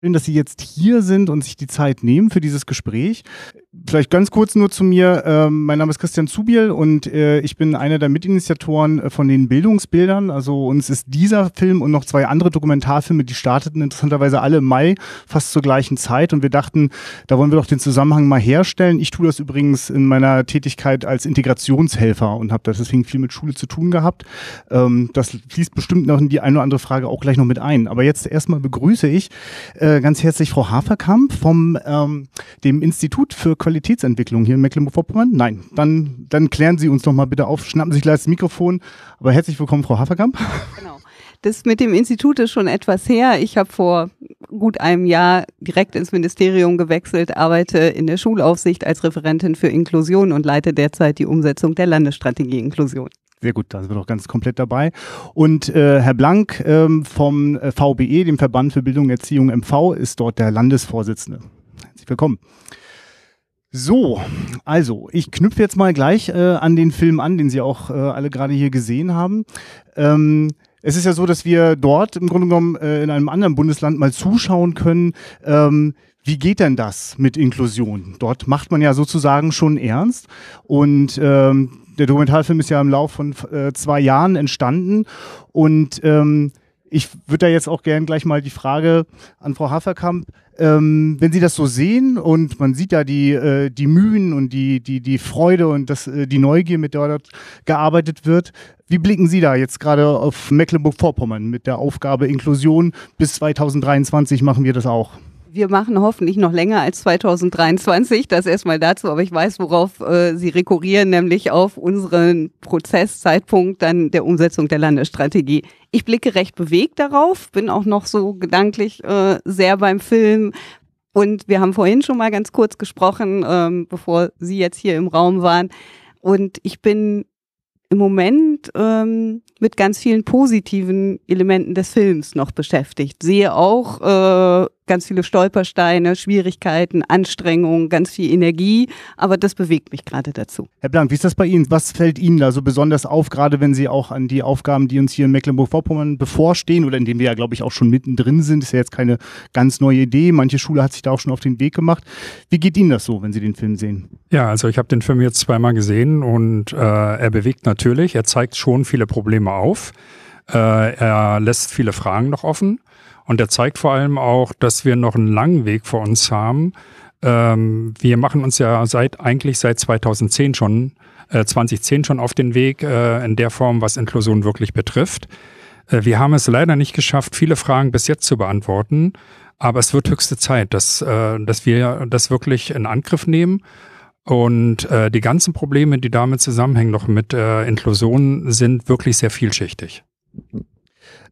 Schön, dass Sie jetzt hier sind und sich die Zeit nehmen für dieses Gespräch. Vielleicht ganz kurz nur zu mir. Ähm, mein Name ist Christian Zubiel und äh, ich bin einer der Mitinitiatoren äh, von den Bildungsbildern. Also uns ist dieser Film und noch zwei andere Dokumentarfilme, die starteten interessanterweise alle im Mai, fast zur gleichen Zeit. Und wir dachten, da wollen wir doch den Zusammenhang mal herstellen. Ich tue das übrigens in meiner Tätigkeit als Integrationshelfer und habe deswegen viel mit Schule zu tun gehabt. Ähm, das fließt bestimmt noch in die eine oder andere Frage auch gleich noch mit ein. Aber jetzt erstmal begrüße ich äh, ganz herzlich Frau Haferkamp vom ähm, dem Institut für Qualitätsentwicklung hier in Mecklenburg-Vorpommern? Nein, dann, dann klären Sie uns doch mal bitte auf, schnappen Sie sich gleich das Mikrofon. Aber herzlich willkommen, Frau Haferkamp. Genau. Das mit dem Institut ist schon etwas her. Ich habe vor gut einem Jahr direkt ins Ministerium gewechselt, arbeite in der Schulaufsicht als Referentin für Inklusion und leite derzeit die Umsetzung der Landesstrategie Inklusion. Sehr gut, da sind wir doch ganz komplett dabei. Und äh, Herr Blank ähm, vom äh, VBE, dem Verband für Bildung und Erziehung MV, ist dort der Landesvorsitzende. Herzlich willkommen. So, also ich knüpfe jetzt mal gleich äh, an den Film an, den Sie auch äh, alle gerade hier gesehen haben. Ähm, es ist ja so, dass wir dort im Grunde genommen äh, in einem anderen Bundesland mal zuschauen können, ähm, wie geht denn das mit Inklusion? Dort macht man ja sozusagen schon ernst und ähm, der Dokumentarfilm ist ja im Laufe von äh, zwei Jahren entstanden und ähm, ich würde da jetzt auch gern gleich mal die Frage an Frau Haferkamp, ähm, wenn Sie das so sehen und man sieht ja die, äh, die Mühen und die, die, die Freude und das, äh, die Neugier, mit der dort gearbeitet wird, wie blicken Sie da jetzt gerade auf Mecklenburg-Vorpommern mit der Aufgabe Inklusion? Bis 2023 machen wir das auch. Wir machen hoffentlich noch länger als 2023, das erstmal dazu, aber ich weiß, worauf äh, Sie rekurrieren, nämlich auf unseren Prozesszeitpunkt dann der Umsetzung der Landesstrategie. Ich blicke recht bewegt darauf, bin auch noch so gedanklich äh, sehr beim Film. Und wir haben vorhin schon mal ganz kurz gesprochen, ähm, bevor Sie jetzt hier im Raum waren. Und ich bin im Moment ähm, mit ganz vielen positiven Elementen des Films noch beschäftigt. Sehe auch äh, ganz viele Stolpersteine, Schwierigkeiten, Anstrengungen, ganz viel Energie, aber das bewegt mich gerade dazu. Herr Blank, wie ist das bei Ihnen? Was fällt Ihnen da so besonders auf, gerade wenn Sie auch an die Aufgaben, die uns hier in Mecklenburg-Vorpommern bevorstehen oder in denen wir ja, glaube ich, auch schon mittendrin sind, ist ja jetzt keine ganz neue Idee. Manche Schule hat sich da auch schon auf den Weg gemacht. Wie geht Ihnen das so, wenn Sie den Film sehen? Ja, also ich habe den Film jetzt zweimal gesehen und äh, er bewegt natürlich, er zeigt schon viele Probleme auf. Äh, er lässt viele Fragen noch offen. Und er zeigt vor allem auch, dass wir noch einen langen Weg vor uns haben. Ähm, wir machen uns ja seit eigentlich seit 2010 schon, äh, 2010 schon auf den Weg äh, in der Form, was Inklusion wirklich betrifft. Äh, wir haben es leider nicht geschafft, viele Fragen bis jetzt zu beantworten. Aber es wird höchste Zeit, dass, äh, dass wir das wirklich in Angriff nehmen. Und äh, die ganzen Probleme, die damit zusammenhängen, noch mit äh, Inklusion, sind wirklich sehr vielschichtig.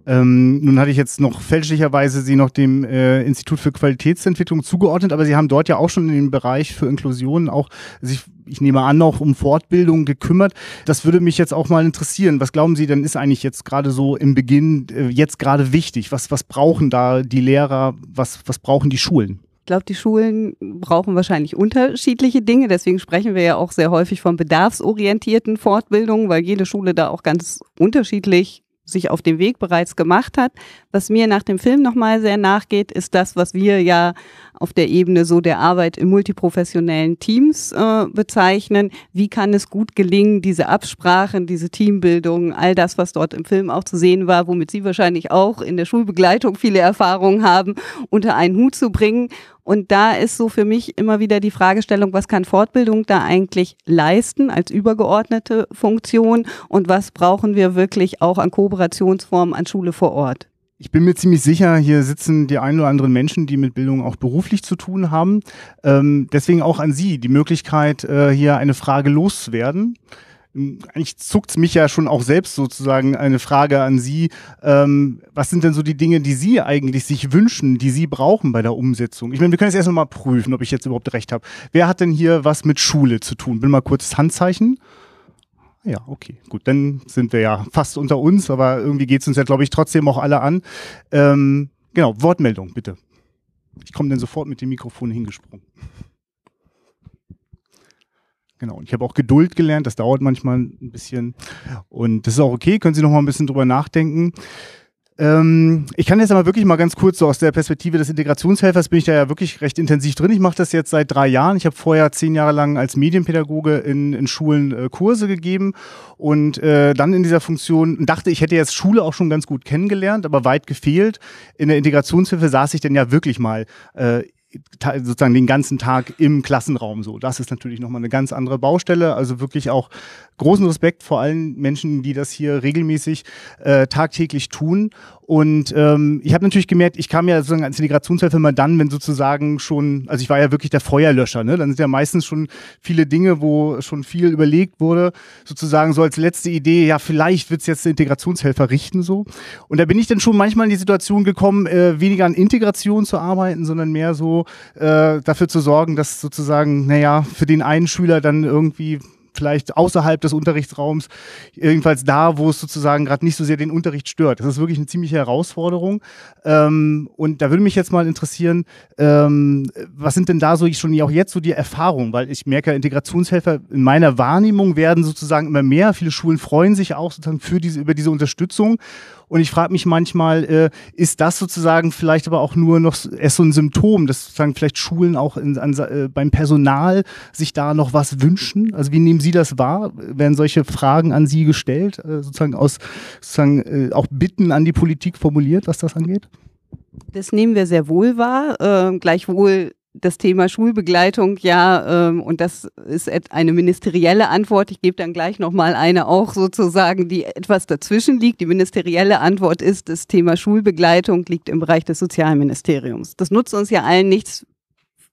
Ähm, nun hatte ich jetzt noch fälschlicherweise Sie noch dem äh, Institut für Qualitätsentwicklung zugeordnet, aber Sie haben dort ja auch schon in dem Bereich für Inklusion auch sich, ich nehme an, auch um Fortbildung gekümmert. Das würde mich jetzt auch mal interessieren. Was glauben Sie denn ist eigentlich jetzt gerade so im Beginn äh, jetzt gerade wichtig? Was, was brauchen da die Lehrer? Was, was brauchen die Schulen? Ich glaube, die Schulen brauchen wahrscheinlich unterschiedliche Dinge. Deswegen sprechen wir ja auch sehr häufig von bedarfsorientierten Fortbildungen, weil jede Schule da auch ganz unterschiedlich sich auf dem Weg bereits gemacht hat. Was mir nach dem Film nochmal sehr nachgeht, ist das, was wir ja auf der Ebene so der Arbeit in multiprofessionellen Teams äh, bezeichnen. Wie kann es gut gelingen, diese Absprachen, diese Teambildung, all das, was dort im Film auch zu sehen war, womit Sie wahrscheinlich auch in der Schulbegleitung viele Erfahrungen haben, unter einen Hut zu bringen. Und da ist so für mich immer wieder die Fragestellung, was kann Fortbildung da eigentlich leisten als übergeordnete Funktion und was brauchen wir wirklich auch an Kooperationsformen an Schule vor Ort? Ich bin mir ziemlich sicher, hier sitzen die ein oder anderen Menschen, die mit Bildung auch beruflich zu tun haben. Ähm, deswegen auch an Sie die Möglichkeit, äh, hier eine Frage loszuwerden. Ähm, eigentlich zuckt's mich ja schon auch selbst sozusagen eine Frage an Sie. Ähm, was sind denn so die Dinge, die Sie eigentlich sich wünschen, die Sie brauchen bei der Umsetzung? Ich meine, wir können jetzt erst mal prüfen, ob ich jetzt überhaupt recht habe. Wer hat denn hier was mit Schule zu tun? Bin mal kurz das Handzeichen. Ja, okay, gut, dann sind wir ja fast unter uns, aber irgendwie geht es uns ja, glaube ich, trotzdem auch alle an. Ähm, genau, Wortmeldung, bitte. Ich komme dann sofort mit dem Mikrofon hingesprungen. Genau, und ich habe auch Geduld gelernt, das dauert manchmal ein bisschen. Und das ist auch okay, können Sie noch mal ein bisschen drüber nachdenken. Ähm, ich kann jetzt aber wirklich mal ganz kurz so aus der Perspektive des Integrationshelfers bin ich da ja wirklich recht intensiv drin. Ich mache das jetzt seit drei Jahren. Ich habe vorher zehn Jahre lang als Medienpädagoge in, in Schulen äh, Kurse gegeben und äh, dann in dieser Funktion dachte, ich hätte jetzt Schule auch schon ganz gut kennengelernt, aber weit gefehlt. In der Integrationshilfe saß ich dann ja wirklich mal äh, sozusagen den ganzen Tag im Klassenraum so. Das ist natürlich nochmal eine ganz andere Baustelle. Also wirklich auch großen Respekt vor allen Menschen, die das hier regelmäßig äh, tagtäglich tun. Und ähm, ich habe natürlich gemerkt, ich kam ja sozusagen als Integrationshelfer immer dann, wenn sozusagen schon, also ich war ja wirklich der Feuerlöscher, ne? Dann sind ja meistens schon viele Dinge, wo schon viel überlegt wurde, sozusagen so als letzte Idee, ja, vielleicht wird's jetzt der Integrationshelfer richten so. Und da bin ich dann schon manchmal in die Situation gekommen, äh, weniger an Integration zu arbeiten, sondern mehr so äh, dafür zu sorgen, dass sozusagen, naja, für den einen Schüler dann irgendwie vielleicht außerhalb des Unterrichtsraums, jedenfalls da, wo es sozusagen gerade nicht so sehr den Unterricht stört. Das ist wirklich eine ziemliche Herausforderung. Ähm, und da würde mich jetzt mal interessieren, ähm, was sind denn da so schon auch jetzt so die Erfahrungen? Weil ich merke, Integrationshelfer in meiner Wahrnehmung werden sozusagen immer mehr. Viele Schulen freuen sich auch sozusagen für diese, über diese Unterstützung. Und ich frage mich manchmal, äh, ist das sozusagen vielleicht aber auch nur noch erst so ein Symptom, dass sozusagen vielleicht Schulen auch in, an, äh, beim Personal sich da noch was wünschen? Also wie nehmen Sie das wahr? Werden solche Fragen an Sie gestellt, äh, sozusagen aus sozusagen äh, auch Bitten an die Politik formuliert, was das angeht? Das nehmen wir sehr wohl wahr. Äh, gleichwohl das Thema Schulbegleitung, ja, ähm, und das ist eine ministerielle Antwort. Ich gebe dann gleich nochmal eine auch sozusagen, die etwas dazwischen liegt. Die ministerielle Antwort ist, das Thema Schulbegleitung liegt im Bereich des Sozialministeriums. Das nutzt uns ja allen nichts,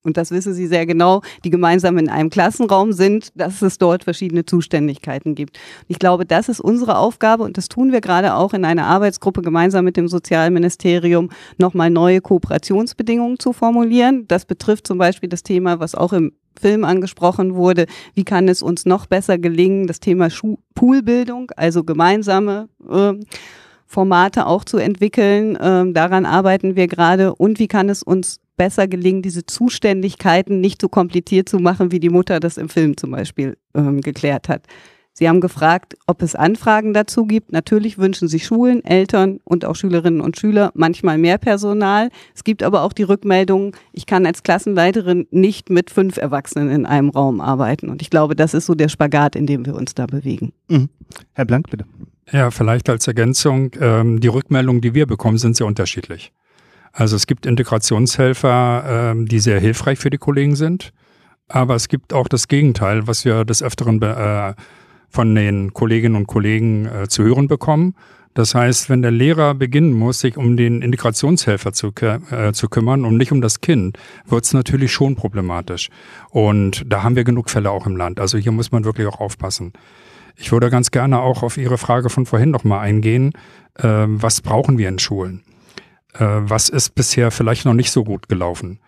und das wissen Sie sehr genau, die gemeinsam in einem Klassenraum sind, dass es dort verschiedene Zuständigkeiten gibt. Ich glaube, das ist unsere Aufgabe und das tun wir gerade auch in einer Arbeitsgruppe gemeinsam mit dem Sozialministerium, nochmal neue Kooperationsbedingungen zu formulieren. Das betrifft zum Beispiel das Thema, was auch im Film angesprochen wurde, wie kann es uns noch besser gelingen, das Thema Schu Poolbildung, also gemeinsame äh, Formate auch zu entwickeln. Ähm, daran arbeiten wir gerade. Und wie kann es uns besser gelingen, diese Zuständigkeiten nicht so kompliziert zu machen, wie die Mutter das im Film zum Beispiel ähm, geklärt hat. Sie haben gefragt, ob es Anfragen dazu gibt. Natürlich wünschen sich Schulen, Eltern und auch Schülerinnen und Schüler manchmal mehr Personal. Es gibt aber auch die Rückmeldung, ich kann als Klassenleiterin nicht mit fünf Erwachsenen in einem Raum arbeiten. Und ich glaube, das ist so der Spagat, in dem wir uns da bewegen. Mhm. Herr Blank, bitte. Ja, vielleicht als Ergänzung, ähm, die Rückmeldungen, die wir bekommen, sind sehr unterschiedlich. Also es gibt Integrationshelfer, ähm, die sehr hilfreich für die Kollegen sind, aber es gibt auch das Gegenteil, was wir des Öfteren äh, von den Kolleginnen und Kollegen äh, zu hören bekommen. Das heißt, wenn der Lehrer beginnen muss, sich um den Integrationshelfer zu, äh, zu kümmern und nicht um das Kind, wird es natürlich schon problematisch. Und da haben wir genug Fälle auch im Land. Also hier muss man wirklich auch aufpassen. Ich würde ganz gerne auch auf Ihre Frage von vorhin nochmal eingehen. Äh, was brauchen wir in Schulen? Äh, was ist bisher vielleicht noch nicht so gut gelaufen?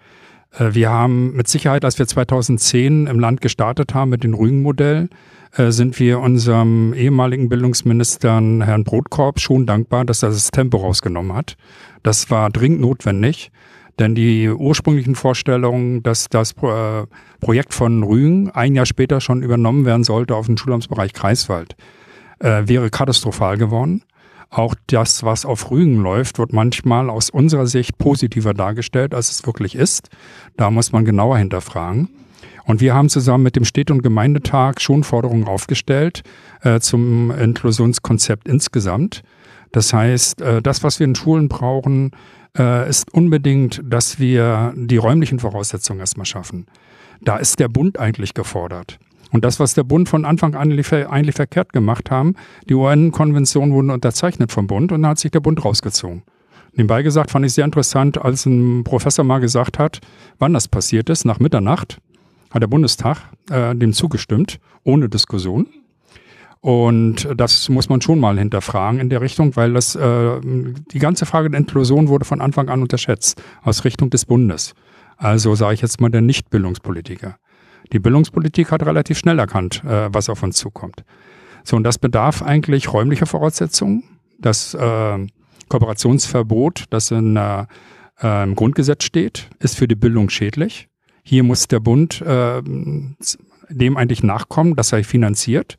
Äh, wir haben mit Sicherheit, als wir 2010 im Land gestartet haben mit dem Rügen-Modell, äh, sind wir unserem ehemaligen Bildungsminister Herrn Brotkorb schon dankbar, dass er das Tempo rausgenommen hat. Das war dringend notwendig, denn die ursprünglichen Vorstellungen, dass das Projekt von Rügen ein Jahr später schon übernommen werden sollte auf den Schulamtsbereich Kreiswald, wäre katastrophal geworden. Auch das, was auf Rügen läuft, wird manchmal aus unserer Sicht positiver dargestellt, als es wirklich ist. Da muss man genauer hinterfragen. Und wir haben zusammen mit dem Städte- und Gemeindetag schon Forderungen aufgestellt äh, zum Inklusionskonzept insgesamt. Das heißt, äh, das, was wir in Schulen brauchen, äh, ist unbedingt, dass wir die räumlichen Voraussetzungen erstmal schaffen. Da ist der Bund eigentlich gefordert. Und das, was der Bund von Anfang an eigentlich verkehrt gemacht haben, die UN-Konventionen wurden unterzeichnet vom Bund und dann hat sich der Bund rausgezogen. Nebenbei gesagt fand ich sehr interessant, als ein Professor mal gesagt hat, wann das passiert ist, nach Mitternacht hat der Bundestag äh, dem zugestimmt, ohne Diskussion. Und das muss man schon mal hinterfragen in der Richtung, weil das äh, die ganze Frage der Inklusion wurde von Anfang an unterschätzt aus Richtung des Bundes. Also sage ich jetzt mal der Nichtbildungspolitiker. Die Bildungspolitik hat relativ schnell erkannt, äh, was auf uns zukommt. So, und das bedarf eigentlich räumlicher Voraussetzungen. Das äh, Kooperationsverbot, das in, äh, im Grundgesetz steht, ist für die Bildung schädlich. Hier muss der Bund äh, dem eigentlich nachkommen, dass er finanziert.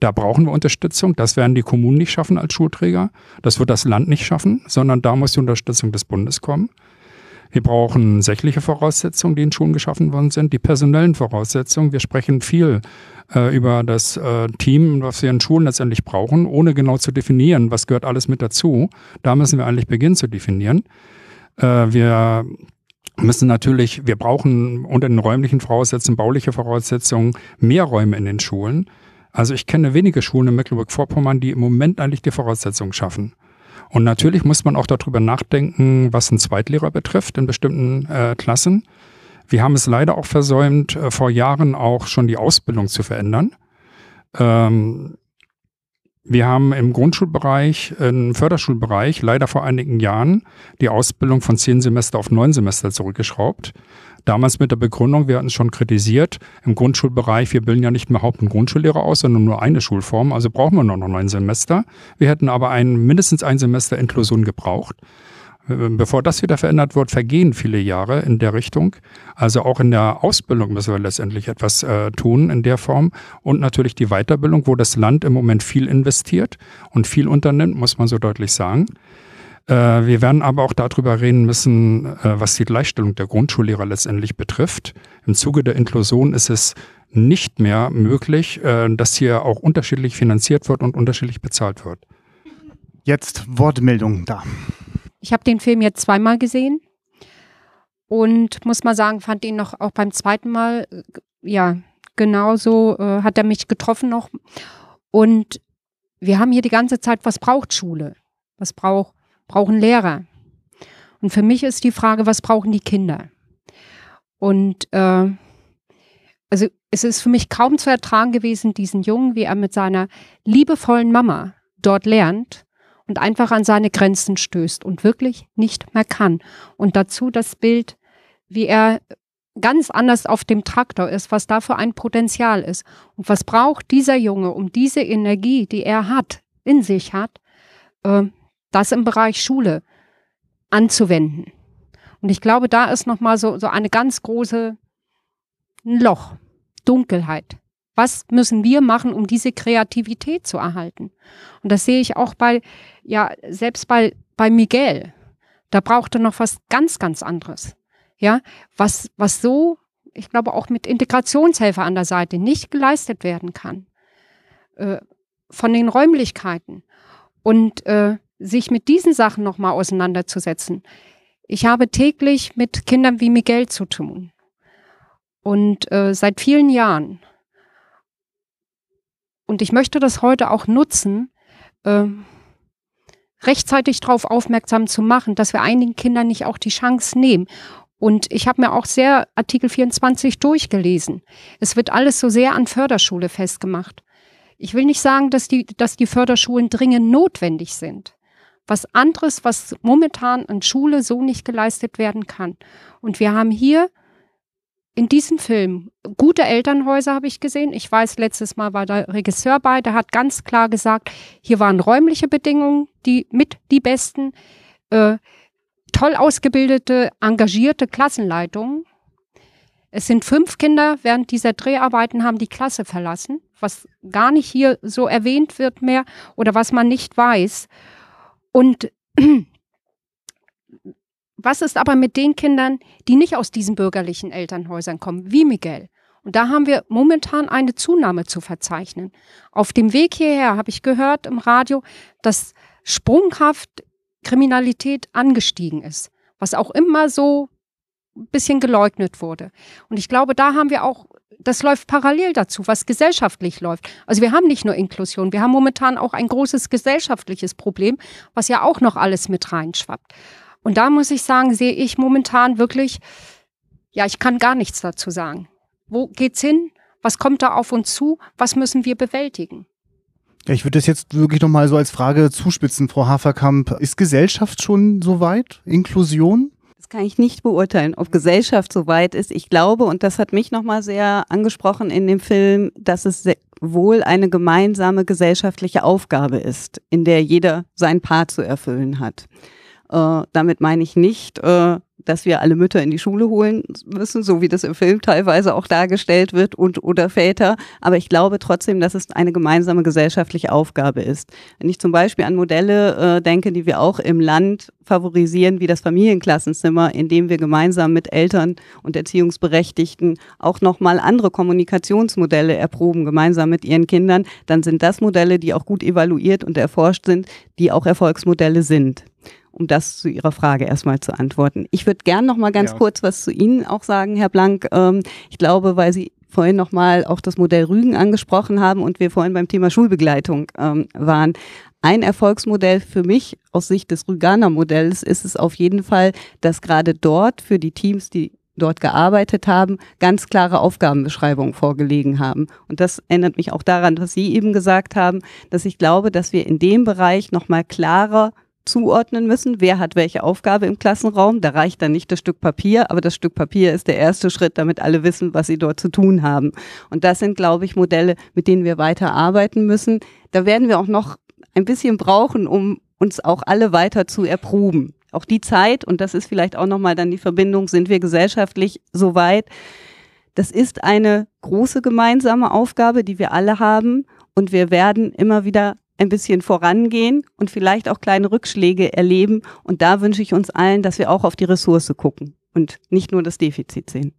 Da brauchen wir Unterstützung. Das werden die Kommunen nicht schaffen als Schulträger. Das wird das Land nicht schaffen, sondern da muss die Unterstützung des Bundes kommen. Wir brauchen sächliche Voraussetzungen, die in Schulen geschaffen worden sind, die personellen Voraussetzungen. Wir sprechen viel äh, über das äh, Team, was wir in Schulen letztendlich brauchen, ohne genau zu definieren, was gehört alles mit dazu. Da müssen wir eigentlich beginnen zu definieren. Äh, wir müssen natürlich, wir brauchen unter den räumlichen Voraussetzungen, bauliche Voraussetzungen, mehr Räume in den Schulen. Also ich kenne wenige Schulen in Mecklenburg-Vorpommern, die im Moment eigentlich die Voraussetzungen schaffen. Und natürlich muss man auch darüber nachdenken, was einen Zweitlehrer betrifft in bestimmten äh, Klassen. Wir haben es leider auch versäumt, äh, vor Jahren auch schon die Ausbildung zu verändern. Ähm, wir haben im Grundschulbereich, im Förderschulbereich leider vor einigen Jahren die Ausbildung von zehn Semester auf neun Semester zurückgeschraubt. Damals mit der Begründung, wir hatten es schon kritisiert, im Grundschulbereich, wir bilden ja nicht mehr Haupt- und Grundschullehrer aus, sondern nur eine Schulform, also brauchen wir nur noch neun Semester. Wir hätten aber ein, mindestens ein Semester Inklusion gebraucht. Bevor das wieder verändert wird, vergehen viele Jahre in der Richtung. Also auch in der Ausbildung müssen wir letztendlich etwas äh, tun in der Form. Und natürlich die Weiterbildung, wo das Land im Moment viel investiert und viel unternimmt, muss man so deutlich sagen. Äh, wir werden aber auch darüber reden müssen, äh, was die Gleichstellung der Grundschullehrer letztendlich betrifft. Im Zuge der Inklusion ist es nicht mehr möglich, äh, dass hier auch unterschiedlich finanziert wird und unterschiedlich bezahlt wird. Jetzt Wortmeldung da. Ich habe den Film jetzt zweimal gesehen und muss mal sagen, fand ihn noch auch beim zweiten Mal, ja, genauso äh, hat er mich getroffen noch. Und wir haben hier die ganze Zeit, was braucht Schule? Was braucht brauchen Lehrer. Und für mich ist die Frage, was brauchen die Kinder? Und äh, also es ist für mich kaum zu ertragen gewesen, diesen Jungen, wie er mit seiner liebevollen Mama dort lernt und einfach an seine Grenzen stößt und wirklich nicht mehr kann. Und dazu das Bild, wie er ganz anders auf dem Traktor ist, was da für ein Potenzial ist. Und was braucht dieser Junge, um diese Energie, die er hat, in sich hat, äh, das im Bereich Schule anzuwenden. Und ich glaube, da ist nochmal so, so eine ganz große Loch, Dunkelheit. Was müssen wir machen, um diese Kreativität zu erhalten? Und das sehe ich auch bei, ja, selbst bei, bei Miguel. Da braucht er noch was ganz, ganz anderes. Ja, was, was so, ich glaube, auch mit Integrationshelfer an der Seite nicht geleistet werden kann. Äh, von den Räumlichkeiten. Und äh, sich mit diesen Sachen nochmal auseinanderzusetzen. Ich habe täglich mit Kindern wie Miguel zu tun. Und äh, seit vielen Jahren. Und ich möchte das heute auch nutzen, äh, rechtzeitig darauf aufmerksam zu machen, dass wir einigen Kindern nicht auch die Chance nehmen. Und ich habe mir auch sehr Artikel 24 durchgelesen. Es wird alles so sehr an Förderschule festgemacht. Ich will nicht sagen, dass die, dass die Förderschulen dringend notwendig sind was anderes, was momentan in Schule so nicht geleistet werden kann. Und wir haben hier in diesem Film gute Elternhäuser habe ich gesehen. Ich weiß, letztes Mal war der Regisseur bei, der hat ganz klar gesagt, hier waren räumliche Bedingungen, die mit die besten, äh, toll ausgebildete, engagierte Klassenleitungen. Es sind fünf Kinder während dieser Dreharbeiten haben die Klasse verlassen, was gar nicht hier so erwähnt wird mehr oder was man nicht weiß. Und was ist aber mit den Kindern, die nicht aus diesen bürgerlichen Elternhäusern kommen, wie Miguel? Und da haben wir momentan eine Zunahme zu verzeichnen. Auf dem Weg hierher habe ich gehört im Radio, dass sprunghaft Kriminalität angestiegen ist, was auch immer so ein bisschen geleugnet wurde. Und ich glaube, da haben wir auch das läuft parallel dazu, was gesellschaftlich läuft. Also wir haben nicht nur Inklusion, wir haben momentan auch ein großes gesellschaftliches Problem, was ja auch noch alles mit reinschwappt. Und da muss ich sagen, sehe ich momentan wirklich, ja, ich kann gar nichts dazu sagen. Wo geht's hin? Was kommt da auf uns zu? Was müssen wir bewältigen? Ich würde das jetzt wirklich nochmal so als Frage zuspitzen, Frau Haferkamp. Ist Gesellschaft schon soweit? Inklusion? Kann ich nicht beurteilen, ob Gesellschaft so weit ist. Ich glaube, und das hat mich nochmal sehr angesprochen in dem Film, dass es wohl eine gemeinsame gesellschaftliche Aufgabe ist, in der jeder sein Part zu erfüllen hat. Äh, damit meine ich nicht, äh, dass wir alle Mütter in die Schule holen müssen, so wie das im Film teilweise auch dargestellt wird und oder Väter. Aber ich glaube trotzdem, dass es eine gemeinsame gesellschaftliche Aufgabe ist. Wenn ich zum Beispiel an Modelle äh, denke, die wir auch im Land favorisieren, wie das Familienklassenzimmer, in dem wir gemeinsam mit Eltern und Erziehungsberechtigten auch nochmal andere Kommunikationsmodelle erproben, gemeinsam mit ihren Kindern, dann sind das Modelle, die auch gut evaluiert und erforscht sind, die auch Erfolgsmodelle sind um das zu Ihrer Frage erstmal zu antworten. Ich würde gern noch mal ganz ja. kurz was zu Ihnen auch sagen, Herr Blank. Ähm, ich glaube, weil Sie vorhin noch mal auch das Modell Rügen angesprochen haben und wir vorhin beim Thema Schulbegleitung ähm, waren. Ein Erfolgsmodell für mich aus Sicht des Rüganer Modells ist es auf jeden Fall, dass gerade dort für die Teams, die dort gearbeitet haben, ganz klare Aufgabenbeschreibungen vorgelegen haben. Und das erinnert mich auch daran, was Sie eben gesagt haben, dass ich glaube, dass wir in dem Bereich nochmal klarer zuordnen müssen, wer hat welche Aufgabe im Klassenraum. Da reicht dann nicht das Stück Papier, aber das Stück Papier ist der erste Schritt, damit alle wissen, was sie dort zu tun haben. Und das sind, glaube ich, Modelle, mit denen wir weiter arbeiten müssen. Da werden wir auch noch ein bisschen brauchen, um uns auch alle weiter zu erproben. Auch die Zeit, und das ist vielleicht auch nochmal dann die Verbindung, sind wir gesellschaftlich so weit. Das ist eine große gemeinsame Aufgabe, die wir alle haben. Und wir werden immer wieder ein bisschen vorangehen und vielleicht auch kleine Rückschläge erleben. Und da wünsche ich uns allen, dass wir auch auf die Ressource gucken und nicht nur das Defizit sehen.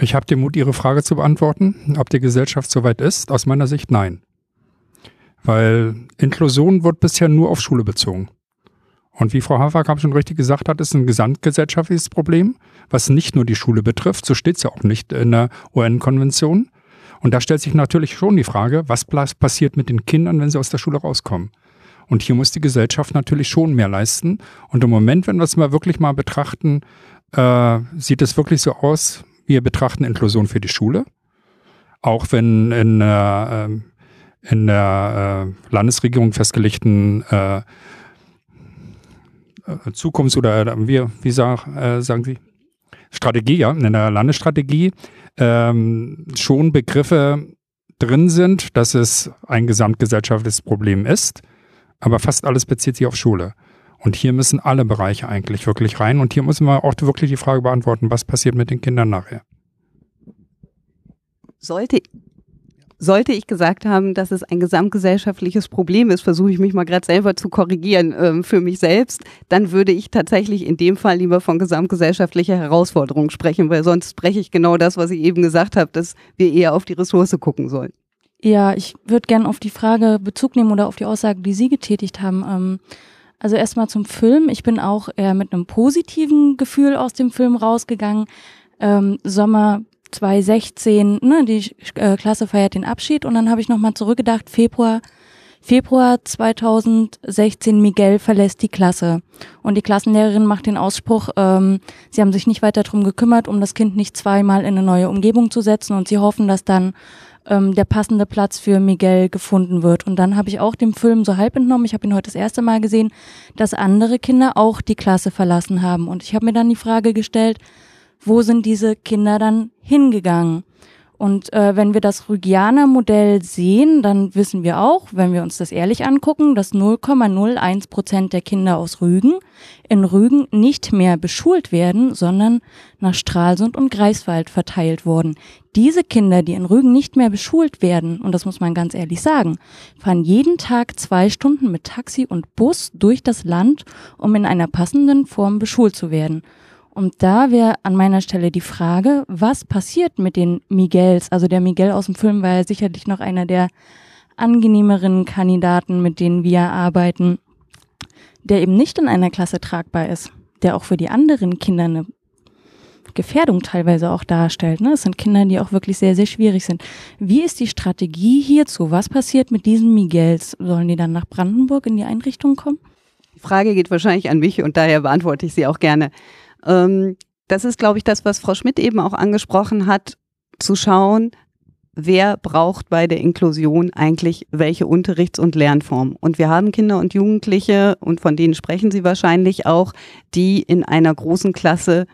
Ich habe den Mut, Ihre Frage zu beantworten, ob die Gesellschaft soweit ist. Aus meiner Sicht nein. Weil Inklusion wird bisher nur auf Schule bezogen. Und wie Frau Haferkamp schon richtig gesagt hat, ist ein gesamtgesellschaftliches Problem, was nicht nur die Schule betrifft. So steht es ja auch nicht in der UN-Konvention. Und da stellt sich natürlich schon die Frage, was passiert mit den Kindern, wenn sie aus der Schule rauskommen? Und hier muss die Gesellschaft natürlich schon mehr leisten. Und im Moment, wenn wir es mal wirklich mal betrachten, äh, sieht es wirklich so aus, wir betrachten Inklusion für die Schule. Auch wenn in, äh, in der äh, Landesregierung festgelegten äh, Zukunfts- oder wie, wie sag, äh, sagen Sie? Strategie, ja, in der Landesstrategie ähm, schon Begriffe drin sind, dass es ein gesamtgesellschaftliches Problem ist, aber fast alles bezieht sich auf Schule. Und hier müssen alle Bereiche eigentlich wirklich rein. Und hier müssen wir auch wirklich die Frage beantworten, was passiert mit den Kindern nachher. Sollte sollte ich gesagt haben, dass es ein gesamtgesellschaftliches Problem ist, versuche ich mich mal gerade selber zu korrigieren ähm, für mich selbst, dann würde ich tatsächlich in dem Fall lieber von gesamtgesellschaftlicher Herausforderung sprechen, weil sonst spreche ich genau das, was ich eben gesagt habe, dass wir eher auf die Ressource gucken sollen. Ja, ich würde gerne auf die Frage Bezug nehmen oder auf die Aussage, die Sie getätigt haben. Ähm, also erstmal zum Film. Ich bin auch eher mit einem positiven Gefühl aus dem Film rausgegangen. Ähm, Sommer 2016, ne, die äh, Klasse feiert den Abschied und dann habe ich nochmal zurückgedacht, Februar, Februar 2016, Miguel verlässt die Klasse. Und die Klassenlehrerin macht den Ausspruch, ähm, sie haben sich nicht weiter drum gekümmert, um das Kind nicht zweimal in eine neue Umgebung zu setzen und sie hoffen, dass dann ähm, der passende Platz für Miguel gefunden wird. Und dann habe ich auch dem Film so halb entnommen, ich habe ihn heute das erste Mal gesehen, dass andere Kinder auch die Klasse verlassen haben. Und ich habe mir dann die Frage gestellt, wo sind diese Kinder dann hingegangen? Und äh, wenn wir das Rügianer Modell sehen, dann wissen wir auch, wenn wir uns das ehrlich angucken, dass 0,01 Prozent der Kinder aus Rügen in Rügen nicht mehr beschult werden, sondern nach Stralsund und Greifswald verteilt wurden. Diese Kinder, die in Rügen nicht mehr beschult werden, und das muss man ganz ehrlich sagen, fahren jeden Tag zwei Stunden mit Taxi und Bus durch das Land, um in einer passenden Form beschult zu werden. Und da wäre an meiner Stelle die Frage, was passiert mit den Miguels? Also der Miguel aus dem Film war ja sicherlich noch einer der angenehmeren Kandidaten, mit denen wir arbeiten, der eben nicht in einer Klasse tragbar ist, der auch für die anderen Kinder eine Gefährdung teilweise auch darstellt. Ne? Es sind Kinder, die auch wirklich sehr, sehr schwierig sind. Wie ist die Strategie hierzu? Was passiert mit diesen Miguels? Sollen die dann nach Brandenburg in die Einrichtung kommen? Die Frage geht wahrscheinlich an mich und daher beantworte ich sie auch gerne. Ähm, das ist, glaube ich, das, was Frau Schmidt eben auch angesprochen hat, zu schauen, wer braucht bei der Inklusion eigentlich welche Unterrichts- und Lernform. Und wir haben Kinder und Jugendliche, und von denen sprechen Sie wahrscheinlich auch, die in einer großen Klasse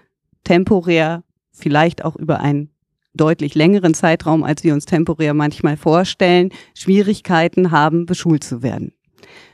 temporär, vielleicht auch über einen deutlich längeren Zeitraum, als wir uns temporär manchmal vorstellen, Schwierigkeiten haben, beschult zu werden.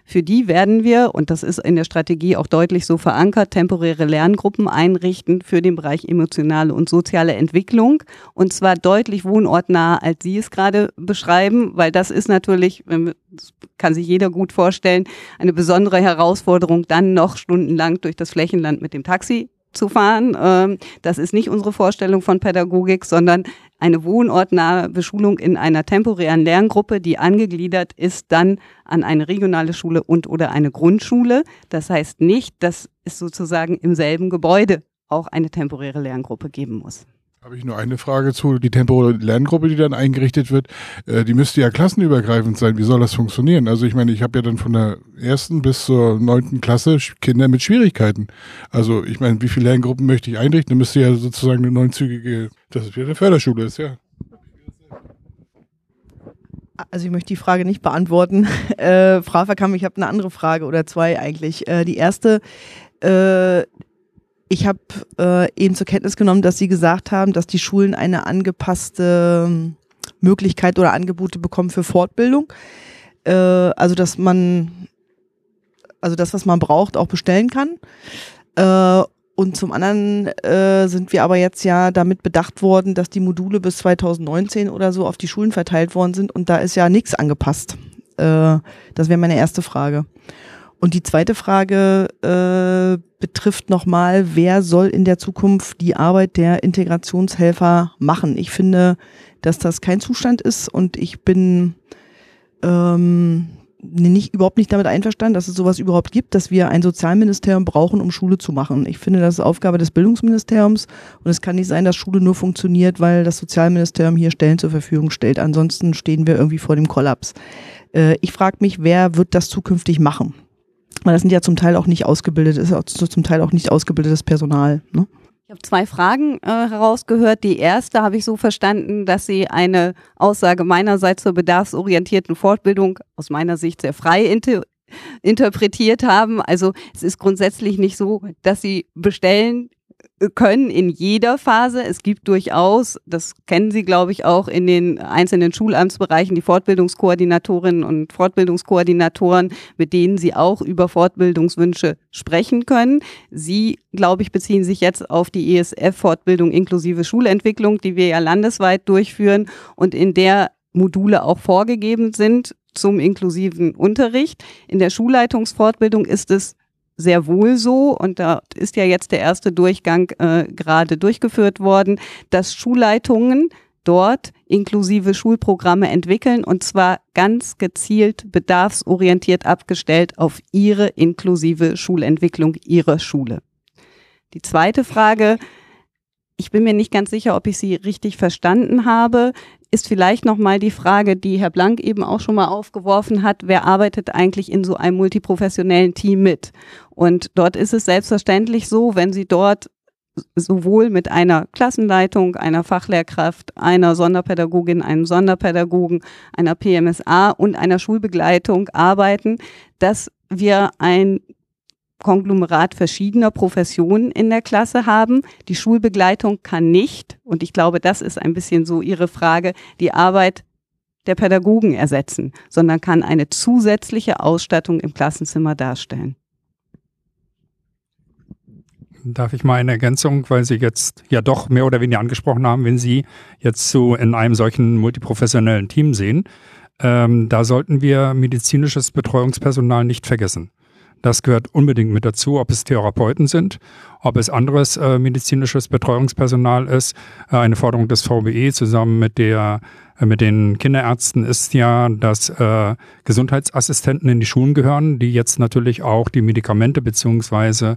Für die werden wir, und das ist in der Strategie auch deutlich so verankert, temporäre Lerngruppen einrichten für den Bereich emotionale und soziale Entwicklung. Und zwar deutlich wohnortnah, als Sie es gerade beschreiben, weil das ist natürlich, das kann sich jeder gut vorstellen, eine besondere Herausforderung, dann noch stundenlang durch das Flächenland mit dem Taxi zu fahren. Ähm, das ist nicht unsere Vorstellung von Pädagogik, sondern eine wohnortnahe Beschulung in einer temporären Lerngruppe, die angegliedert ist dann an eine regionale Schule und oder eine Grundschule. Das heißt nicht, dass es sozusagen im selben Gebäude auch eine temporäre Lerngruppe geben muss. Habe ich nur eine Frage zu. Die temporäre Lerngruppe, die dann eingerichtet wird, äh, die müsste ja klassenübergreifend sein. Wie soll das funktionieren? Also ich meine, ich habe ja dann von der ersten bis zur neunten Klasse Kinder mit Schwierigkeiten. Also ich meine, wie viele Lerngruppen möchte ich einrichten? Dann müsste ja sozusagen eine neunzügige, das ist wieder eine Förderschule ist, ja. Also ich möchte die Frage nicht beantworten. Äh, Frau Verkamm, ich habe eine andere Frage oder zwei eigentlich. Äh, die erste, äh, ich habe äh, eben zur Kenntnis genommen, dass Sie gesagt haben, dass die Schulen eine angepasste ähm, Möglichkeit oder Angebote bekommen für Fortbildung. Äh, also dass man, also das, was man braucht, auch bestellen kann. Äh, und zum anderen äh, sind wir aber jetzt ja damit bedacht worden, dass die Module bis 2019 oder so auf die Schulen verteilt worden sind und da ist ja nichts angepasst. Äh, das wäre meine erste Frage. Und die zweite Frage äh, betrifft nochmal, wer soll in der Zukunft die Arbeit der Integrationshelfer machen? Ich finde, dass das kein Zustand ist und ich bin ähm, nicht, überhaupt nicht damit einverstanden, dass es sowas überhaupt gibt, dass wir ein Sozialministerium brauchen, um Schule zu machen. Ich finde, das ist Aufgabe des Bildungsministeriums und es kann nicht sein, dass Schule nur funktioniert, weil das Sozialministerium hier Stellen zur Verfügung stellt. Ansonsten stehen wir irgendwie vor dem Kollaps. Äh, ich frage mich, wer wird das zukünftig machen? Weil das sind ja zum Teil auch nicht ausgebildet, ist zum Teil auch nicht ausgebildetes Personal. Ne? Ich habe zwei Fragen äh, herausgehört. Die erste habe ich so verstanden, dass Sie eine Aussage meinerseits zur bedarfsorientierten Fortbildung aus meiner Sicht sehr frei inter interpretiert haben. Also es ist grundsätzlich nicht so, dass Sie bestellen können in jeder Phase. Es gibt durchaus, das kennen Sie, glaube ich, auch in den einzelnen Schulamtsbereichen, die Fortbildungskoordinatorinnen und Fortbildungskoordinatoren, mit denen Sie auch über Fortbildungswünsche sprechen können. Sie, glaube ich, beziehen sich jetzt auf die ESF-Fortbildung inklusive Schulentwicklung, die wir ja landesweit durchführen und in der Module auch vorgegeben sind zum inklusiven Unterricht. In der Schulleitungsfortbildung ist es sehr wohl so, und da ist ja jetzt der erste Durchgang äh, gerade durchgeführt worden, dass Schulleitungen dort inklusive Schulprogramme entwickeln und zwar ganz gezielt bedarfsorientiert abgestellt auf ihre inklusive Schulentwicklung ihrer Schule. Die zweite Frage, ich bin mir nicht ganz sicher, ob ich sie richtig verstanden habe ist vielleicht nochmal die Frage, die Herr Blank eben auch schon mal aufgeworfen hat, wer arbeitet eigentlich in so einem multiprofessionellen Team mit? Und dort ist es selbstverständlich so, wenn Sie dort sowohl mit einer Klassenleitung, einer Fachlehrkraft, einer Sonderpädagogin, einem Sonderpädagogen, einer PMSA und einer Schulbegleitung arbeiten, dass wir ein Konglomerat verschiedener Professionen in der Klasse haben. Die Schulbegleitung kann nicht, und ich glaube, das ist ein bisschen so Ihre Frage, die Arbeit der Pädagogen ersetzen, sondern kann eine zusätzliche Ausstattung im Klassenzimmer darstellen. Darf ich mal eine Ergänzung, weil Sie jetzt ja doch mehr oder weniger angesprochen haben, wenn Sie jetzt so in einem solchen multiprofessionellen Team sehen, ähm, da sollten wir medizinisches Betreuungspersonal nicht vergessen. Das gehört unbedingt mit dazu, ob es Therapeuten sind, ob es anderes äh, medizinisches Betreuungspersonal ist. Äh, eine Forderung des VBE zusammen mit der mit den Kinderärzten ist ja, dass äh, Gesundheitsassistenten in die Schulen gehören, die jetzt natürlich auch die Medikamente beziehungsweise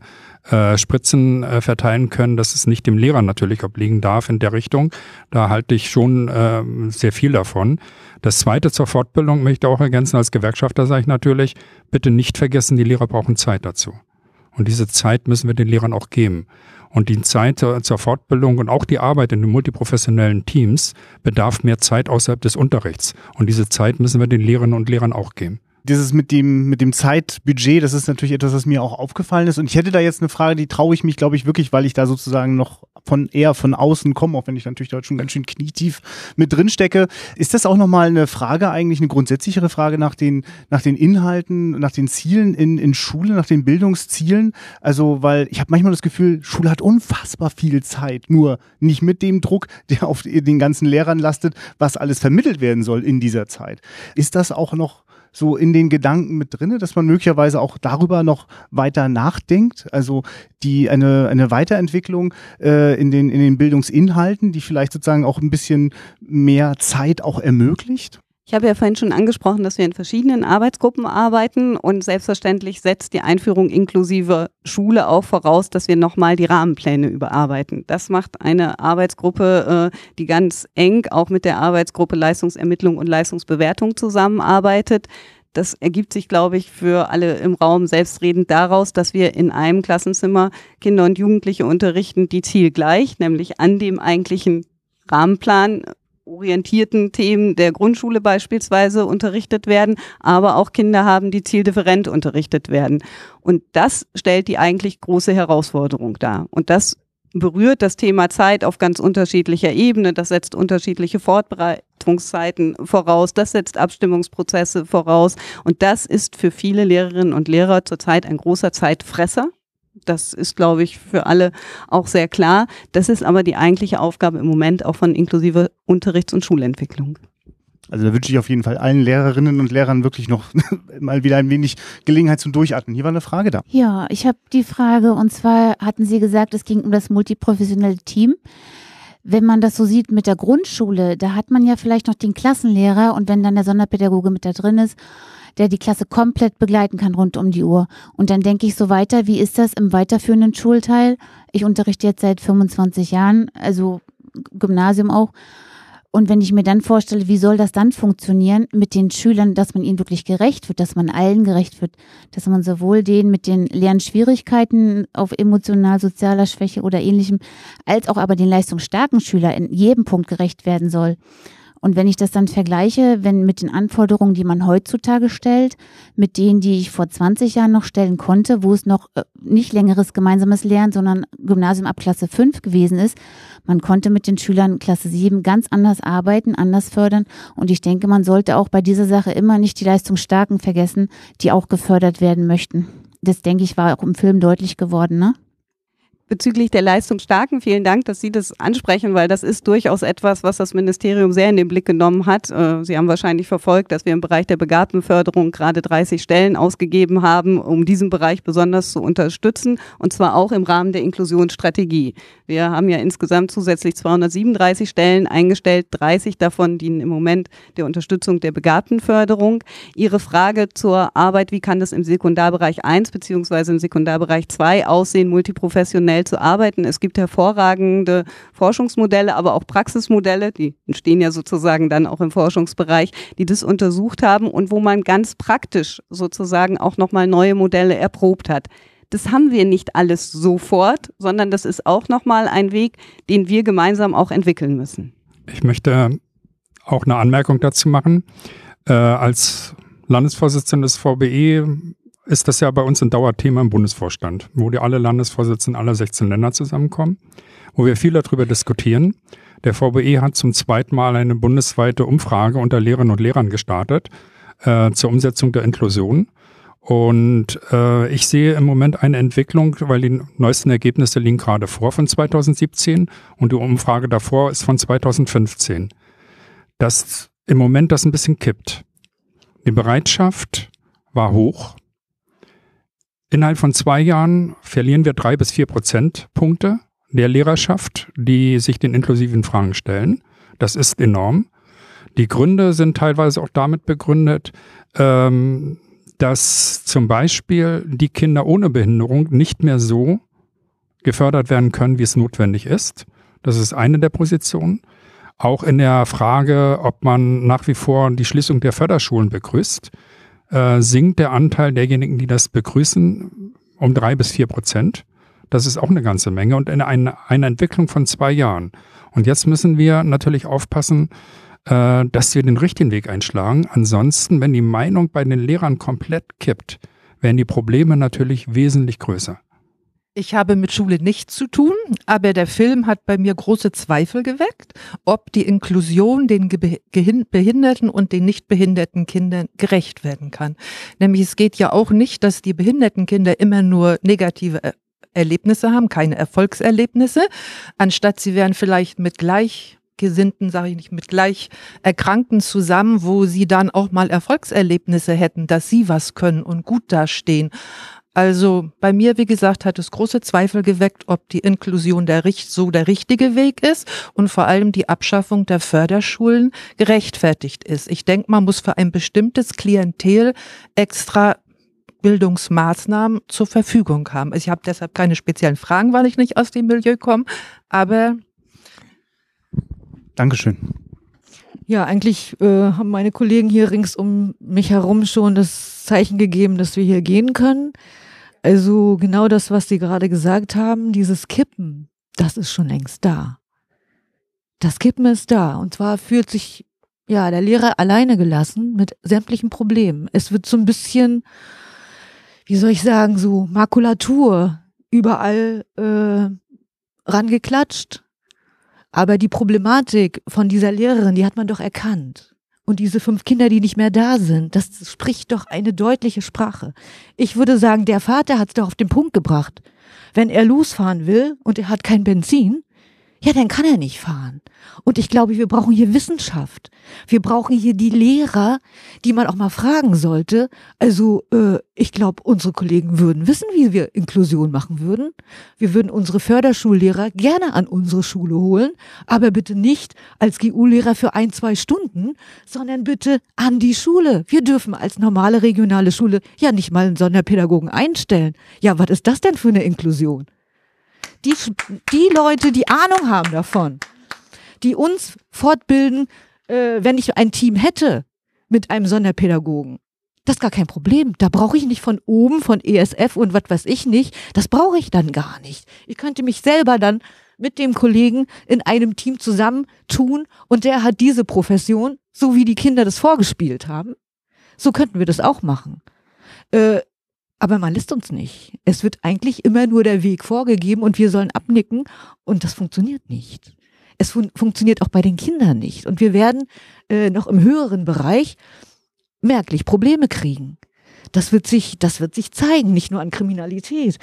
äh, Spritzen äh, verteilen können, dass es nicht dem Lehrer natürlich obliegen darf in der Richtung. Da halte ich schon äh, sehr viel davon. Das Zweite zur Fortbildung möchte ich auch ergänzen. Als Gewerkschafter sage ich natürlich, bitte nicht vergessen, die Lehrer brauchen Zeit dazu. Und diese Zeit müssen wir den Lehrern auch geben. Und die Zeit zur Fortbildung und auch die Arbeit in den multiprofessionellen Teams bedarf mehr Zeit außerhalb des Unterrichts. Und diese Zeit müssen wir den Lehrerinnen und Lehrern auch geben. dieses mit dem, mit dem Zeitbudget, das ist natürlich etwas, was mir auch aufgefallen ist. Und ich hätte da jetzt eine Frage, die traue ich mich, glaube ich, wirklich, weil ich da sozusagen noch von eher von außen komme, auch wenn ich natürlich dort schon ganz schön knietief mit drin stecke. Ist das auch nochmal eine Frage, eigentlich eine grundsätzlichere Frage nach den, nach den Inhalten, nach den Zielen in, in Schule, nach den Bildungszielen? Also, weil ich habe manchmal das Gefühl, Schule hat unfassbar viel Zeit, nur nicht mit dem Druck, der auf den ganzen Lehrern lastet, was alles vermittelt werden soll in dieser Zeit. Ist das auch noch so in den Gedanken mit drinne, dass man möglicherweise auch darüber noch weiter nachdenkt? Also die eine, eine Weiterentwicklung äh, in, den, in den Bildungsinhalten, die vielleicht sozusagen auch ein bisschen mehr Zeit auch ermöglicht? Ich habe ja vorhin schon angesprochen, dass wir in verschiedenen Arbeitsgruppen arbeiten und selbstverständlich setzt die Einführung inklusive Schule auch voraus, dass wir nochmal die Rahmenpläne überarbeiten. Das macht eine Arbeitsgruppe, äh, die ganz eng auch mit der Arbeitsgruppe Leistungsermittlung und Leistungsbewertung zusammenarbeitet. Das ergibt sich, glaube ich, für alle im Raum selbstredend daraus, dass wir in einem Klassenzimmer Kinder und Jugendliche unterrichten, die zielgleich, nämlich an dem eigentlichen Rahmenplan orientierten Themen der Grundschule beispielsweise unterrichtet werden, aber auch Kinder haben, die zieldifferent unterrichtet werden. Und das stellt die eigentlich große Herausforderung dar. Und das berührt das Thema Zeit auf ganz unterschiedlicher Ebene. Das setzt unterschiedliche Fortbereitungszeiten voraus. Das setzt Abstimmungsprozesse voraus. Und das ist für viele Lehrerinnen und Lehrer zurzeit ein großer Zeitfresser. Das ist, glaube ich, für alle auch sehr klar. Das ist aber die eigentliche Aufgabe im Moment auch von inklusive Unterrichts- und Schulentwicklung. Also da wünsche ich auf jeden Fall allen Lehrerinnen und Lehrern wirklich noch mal wieder ein wenig Gelegenheit zum Durchatmen. Hier war eine Frage da. Ja, ich habe die Frage und zwar hatten Sie gesagt, es ging um das multiprofessionelle Team. Wenn man das so sieht mit der Grundschule, da hat man ja vielleicht noch den Klassenlehrer und wenn dann der Sonderpädagoge mit da drin ist, der die Klasse komplett begleiten kann rund um die Uhr. Und dann denke ich so weiter, wie ist das im weiterführenden Schulteil? Ich unterrichte jetzt seit 25 Jahren, also Gymnasium auch. Und wenn ich mir dann vorstelle, wie soll das dann funktionieren mit den Schülern, dass man ihnen wirklich gerecht wird, dass man allen gerecht wird, dass man sowohl denen mit den Lernschwierigkeiten auf emotional-sozialer Schwäche oder ähnlichem, als auch aber den leistungsstarken Schüler in jedem Punkt gerecht werden soll. Und wenn ich das dann vergleiche, wenn mit den Anforderungen, die man heutzutage stellt, mit denen, die ich vor 20 Jahren noch stellen konnte, wo es noch äh, nicht längeres gemeinsames Lernen, sondern Gymnasium ab Klasse 5 gewesen ist, man konnte mit den Schülern Klasse 7 ganz anders arbeiten, anders fördern. Und ich denke, man sollte auch bei dieser Sache immer nicht die Leistungsstarken vergessen, die auch gefördert werden möchten. Das denke ich war auch im Film deutlich geworden, ne? Bezüglich der Leistungsstarken, vielen Dank, dass Sie das ansprechen, weil das ist durchaus etwas, was das Ministerium sehr in den Blick genommen hat. Äh, Sie haben wahrscheinlich verfolgt, dass wir im Bereich der Begabtenförderung gerade 30 Stellen ausgegeben haben, um diesen Bereich besonders zu unterstützen, und zwar auch im Rahmen der Inklusionsstrategie. Wir haben ja insgesamt zusätzlich 237 Stellen eingestellt, 30 davon dienen im Moment der Unterstützung der Begabtenförderung. Ihre Frage zur Arbeit, wie kann das im Sekundarbereich 1 beziehungsweise im Sekundarbereich 2 aussehen, multiprofessionell schnell zu arbeiten. Es gibt hervorragende Forschungsmodelle, aber auch Praxismodelle, die entstehen ja sozusagen dann auch im Forschungsbereich, die das untersucht haben und wo man ganz praktisch sozusagen auch nochmal neue Modelle erprobt hat. Das haben wir nicht alles sofort, sondern das ist auch nochmal ein Weg, den wir gemeinsam auch entwickeln müssen. Ich möchte auch eine Anmerkung dazu machen. Äh, als Landesvorsitzender des VBE ist das ja bei uns ein Dauerthema im Bundesvorstand, wo die alle Landesvorsitzenden aller 16 Länder zusammenkommen, wo wir viel darüber diskutieren. Der VBE hat zum zweiten Mal eine bundesweite Umfrage unter Lehrerinnen und Lehrern gestartet äh, zur Umsetzung der Inklusion. Und äh, ich sehe im Moment eine Entwicklung, weil die neuesten Ergebnisse liegen gerade vor von 2017 und die Umfrage davor ist von 2015. Dass im Moment das ein bisschen kippt. Die Bereitschaft war hoch, Innerhalb von zwei Jahren verlieren wir drei bis vier Prozentpunkte der Lehrerschaft, die sich den inklusiven Fragen stellen. Das ist enorm. Die Gründe sind teilweise auch damit begründet, ähm, dass zum Beispiel die Kinder ohne Behinderung nicht mehr so gefördert werden können, wie es notwendig ist. Das ist eine der Positionen. Auch in der Frage, ob man nach wie vor die Schließung der Förderschulen begrüßt äh, sinkt der Anteil derjenigen, die das begrüßen, um drei bis vier Prozent. Das ist auch eine ganze Menge und in eine, eine Entwicklung von zwei Jahren. Und jetzt müssen wir natürlich aufpassen, äh, dass wir den richtigen Weg einschlagen. Ansonsten, wenn die Meinung bei den Lehrern komplett kippt, werden die Probleme natürlich wesentlich größer. Ich habe mit Schule nichts zu tun, aber der Film hat bei mir große Zweifel geweckt, ob die Inklusion den behinderten und den nicht behinderten Kindern gerecht werden kann. Nämlich es geht ja auch nicht, dass die behinderten Kinder immer nur negative Erlebnisse haben, keine Erfolgserlebnisse, anstatt sie wären vielleicht mit Gleichgesinnten, sage ich nicht, mit Gleicherkrankten zusammen, wo sie dann auch mal Erfolgserlebnisse hätten, dass sie was können und gut dastehen. Also bei mir, wie gesagt, hat es große Zweifel geweckt, ob die Inklusion der, so der richtige Weg ist und vor allem die Abschaffung der Förderschulen gerechtfertigt ist. Ich denke, man muss für ein bestimmtes Klientel extra Bildungsmaßnahmen zur Verfügung haben. Ich habe deshalb keine speziellen Fragen, weil ich nicht aus dem Milieu komme, aber Dankeschön. Ja, eigentlich äh, haben meine Kollegen hier rings um mich herum schon das Zeichen gegeben, dass wir hier gehen können. Also genau das, was Sie gerade gesagt haben, dieses Kippen, das ist schon längst da. Das Kippen ist da. Und zwar fühlt sich ja der Lehrer alleine gelassen mit sämtlichen Problemen. Es wird so ein bisschen wie soll ich sagen, so Makulatur überall äh, rangeklatscht. Aber die Problematik von dieser Lehrerin, die hat man doch erkannt. Und diese fünf Kinder, die nicht mehr da sind, das spricht doch eine deutliche Sprache. Ich würde sagen, der Vater hat es doch auf den Punkt gebracht. Wenn er losfahren will und er hat kein Benzin, ja, dann kann er nicht fahren. Und ich glaube, wir brauchen hier Wissenschaft. Wir brauchen hier die Lehrer, die man auch mal fragen sollte. Also äh, ich glaube, unsere Kollegen würden wissen, wie wir Inklusion machen würden. Wir würden unsere Förderschullehrer gerne an unsere Schule holen, aber bitte nicht als GU-Lehrer für ein, zwei Stunden, sondern bitte an die Schule. Wir dürfen als normale regionale Schule ja nicht mal einen Sonderpädagogen einstellen. Ja, was ist das denn für eine Inklusion? Die, die Leute, die Ahnung haben davon, die uns fortbilden, äh, wenn ich ein Team hätte mit einem Sonderpädagogen. Das ist gar kein Problem. Da brauche ich nicht von oben, von ESF und was weiß ich nicht. Das brauche ich dann gar nicht. Ich könnte mich selber dann mit dem Kollegen in einem Team zusammentun und der hat diese Profession, so wie die Kinder das vorgespielt haben. So könnten wir das auch machen. Äh, aber man lässt uns nicht. Es wird eigentlich immer nur der Weg vorgegeben und wir sollen abnicken und das funktioniert nicht. Es fun funktioniert auch bei den Kindern nicht. Und wir werden äh, noch im höheren Bereich merklich Probleme kriegen. Das wird sich, das wird sich zeigen, nicht nur an Kriminalität.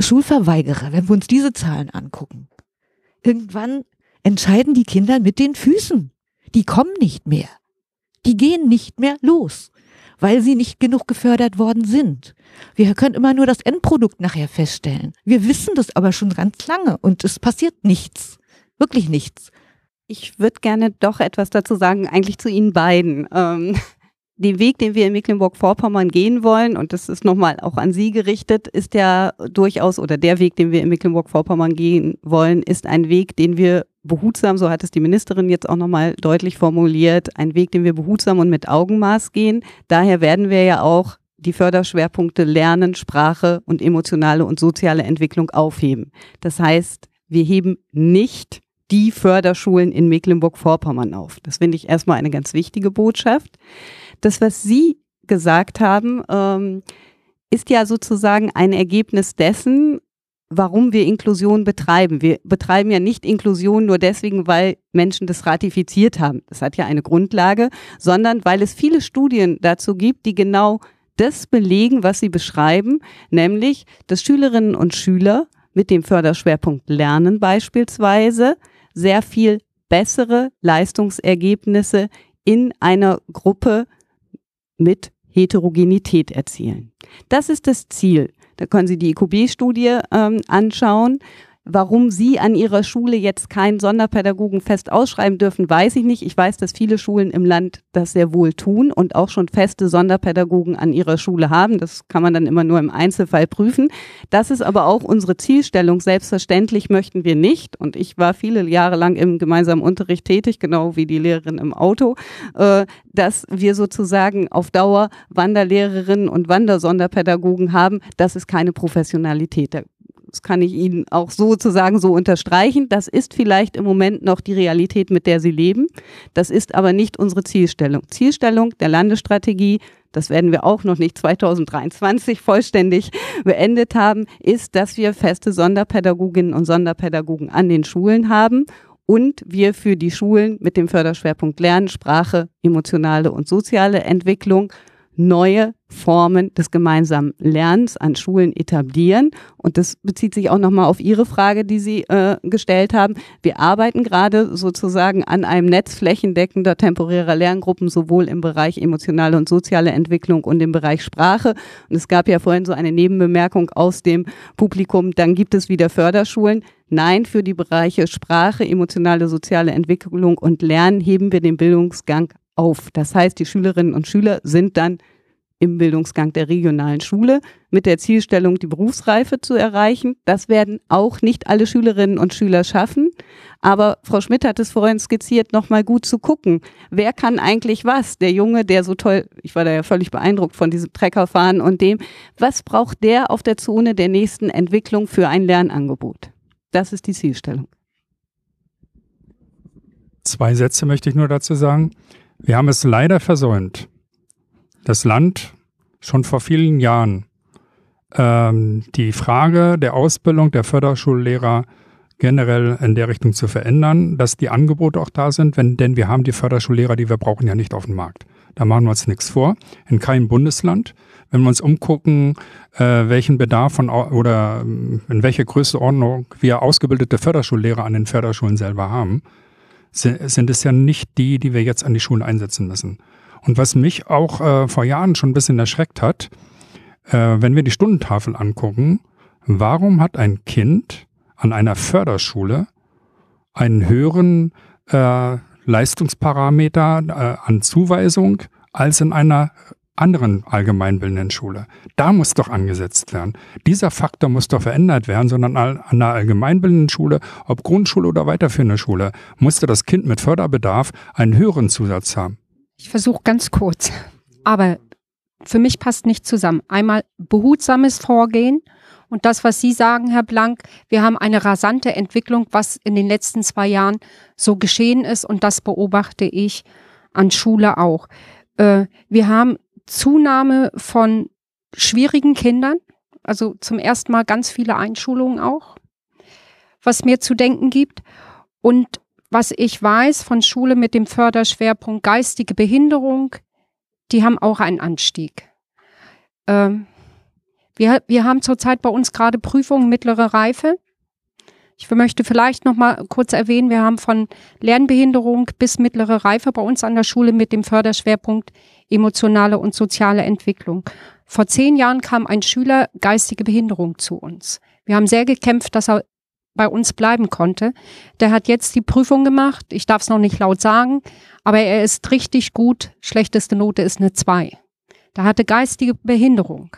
Schulverweigerer, wenn wir uns diese Zahlen angucken. Irgendwann entscheiden die Kinder mit den Füßen. Die kommen nicht mehr. Die gehen nicht mehr los weil sie nicht genug gefördert worden sind. Wir können immer nur das Endprodukt nachher feststellen. Wir wissen das aber schon ganz lange und es passiert nichts. Wirklich nichts. Ich würde gerne doch etwas dazu sagen, eigentlich zu Ihnen beiden. Ähm, den Weg, den wir in Mecklenburg-Vorpommern gehen wollen, und das ist nochmal auch an Sie gerichtet, ist ja durchaus, oder der Weg, den wir in Mecklenburg-Vorpommern gehen wollen, ist ein Weg, den wir behutsam, so hat es die Ministerin jetzt auch nochmal deutlich formuliert, ein Weg, den wir behutsam und mit Augenmaß gehen. Daher werden wir ja auch die Förderschwerpunkte Lernen, Sprache und emotionale und soziale Entwicklung aufheben. Das heißt, wir heben nicht die Förderschulen in Mecklenburg-Vorpommern auf. Das finde ich erstmal eine ganz wichtige Botschaft. Das, was Sie gesagt haben, ähm, ist ja sozusagen ein Ergebnis dessen, warum wir Inklusion betreiben. Wir betreiben ja nicht Inklusion nur deswegen, weil Menschen das ratifiziert haben. Das hat ja eine Grundlage, sondern weil es viele Studien dazu gibt, die genau das belegen, was sie beschreiben, nämlich, dass Schülerinnen und Schüler mit dem Förderschwerpunkt Lernen beispielsweise sehr viel bessere Leistungsergebnisse in einer Gruppe mit Heterogenität erzielen. Das ist das Ziel. Da können Sie die IQB-Studie ähm, anschauen. Warum Sie an Ihrer Schule jetzt keinen Sonderpädagogen fest ausschreiben dürfen, weiß ich nicht. Ich weiß, dass viele Schulen im Land das sehr wohl tun und auch schon feste Sonderpädagogen an ihrer Schule haben. Das kann man dann immer nur im Einzelfall prüfen. Das ist aber auch unsere Zielstellung. Selbstverständlich möchten wir nicht, und ich war viele Jahre lang im gemeinsamen Unterricht tätig, genau wie die Lehrerin im Auto, äh, dass wir sozusagen auf Dauer Wanderlehrerinnen und Wandersonderpädagogen haben. Das ist keine Professionalität. Da das kann ich Ihnen auch sozusagen so unterstreichen. Das ist vielleicht im Moment noch die Realität, mit der Sie leben. Das ist aber nicht unsere Zielstellung. Zielstellung der Landesstrategie, das werden wir auch noch nicht 2023 vollständig beendet haben, ist, dass wir feste Sonderpädagoginnen und Sonderpädagogen an den Schulen haben und wir für die Schulen mit dem Förderschwerpunkt Lernen, Sprache, emotionale und soziale Entwicklung neue Formen des gemeinsamen Lernens an Schulen etablieren. Und das bezieht sich auch nochmal auf Ihre Frage, die Sie äh, gestellt haben. Wir arbeiten gerade sozusagen an einem Netz flächendeckender temporärer Lerngruppen, sowohl im Bereich emotionale und soziale Entwicklung und im Bereich Sprache. Und es gab ja vorhin so eine Nebenbemerkung aus dem Publikum, dann gibt es wieder Förderschulen. Nein, für die Bereiche Sprache, emotionale, soziale Entwicklung und Lernen heben wir den Bildungsgang auf. Das heißt, die Schülerinnen und Schüler sind dann im Bildungsgang der regionalen Schule mit der Zielstellung, die Berufsreife zu erreichen. Das werden auch nicht alle Schülerinnen und Schüler schaffen. Aber Frau Schmidt hat es vorhin skizziert, nochmal gut zu gucken. Wer kann eigentlich was? Der Junge, der so toll, ich war da ja völlig beeindruckt von diesem Treckerfahren und dem, was braucht der auf der Zone der nächsten Entwicklung für ein Lernangebot? Das ist die Zielstellung. Zwei Sätze möchte ich nur dazu sagen. Wir haben es leider versäumt, das Land schon vor vielen Jahren ähm, die Frage der Ausbildung der Förderschullehrer generell in der Richtung zu verändern, dass die Angebote auch da sind, wenn, denn wir haben die Förderschullehrer, die wir brauchen, ja nicht auf dem Markt. Da machen wir uns nichts vor. In keinem Bundesland. Wenn wir uns umgucken, äh, welchen Bedarf von oder ähm, in welcher Größenordnung wir ausgebildete Förderschullehrer an den Förderschulen selber haben, sind es ja nicht die, die wir jetzt an die Schulen einsetzen müssen. Und was mich auch äh, vor Jahren schon ein bisschen erschreckt hat, äh, wenn wir die Stundentafel angucken, warum hat ein Kind an einer Förderschule einen höheren äh, Leistungsparameter äh, an Zuweisung als in einer anderen allgemeinbildenden Schule. Da muss doch angesetzt werden. Dieser Faktor muss doch verändert werden, sondern an einer allgemeinbildenden Schule, ob Grundschule oder weiterführende Schule, musste das Kind mit Förderbedarf einen höheren Zusatz haben. Ich versuche ganz kurz, aber für mich passt nicht zusammen. Einmal behutsames Vorgehen und das, was Sie sagen, Herr Blank, wir haben eine rasante Entwicklung, was in den letzten zwei Jahren so geschehen ist und das beobachte ich an Schule auch. Äh, wir haben Zunahme von schwierigen Kindern, also zum ersten Mal ganz viele Einschulungen auch, was mir zu denken gibt. Und was ich weiß von Schule mit dem Förderschwerpunkt geistige Behinderung, die haben auch einen Anstieg. Ähm, wir, wir haben zurzeit bei uns gerade Prüfungen mittlere Reife. Ich möchte vielleicht noch mal kurz erwähnen, wir haben von Lernbehinderung bis mittlere Reife bei uns an der Schule mit dem Förderschwerpunkt emotionale und soziale Entwicklung. Vor zehn Jahren kam ein Schüler geistige Behinderung zu uns. Wir haben sehr gekämpft, dass er bei uns bleiben konnte. Der hat jetzt die Prüfung gemacht. Ich darf es noch nicht laut sagen, aber er ist richtig gut. Schlechteste Note ist eine zwei. Der hatte geistige Behinderung.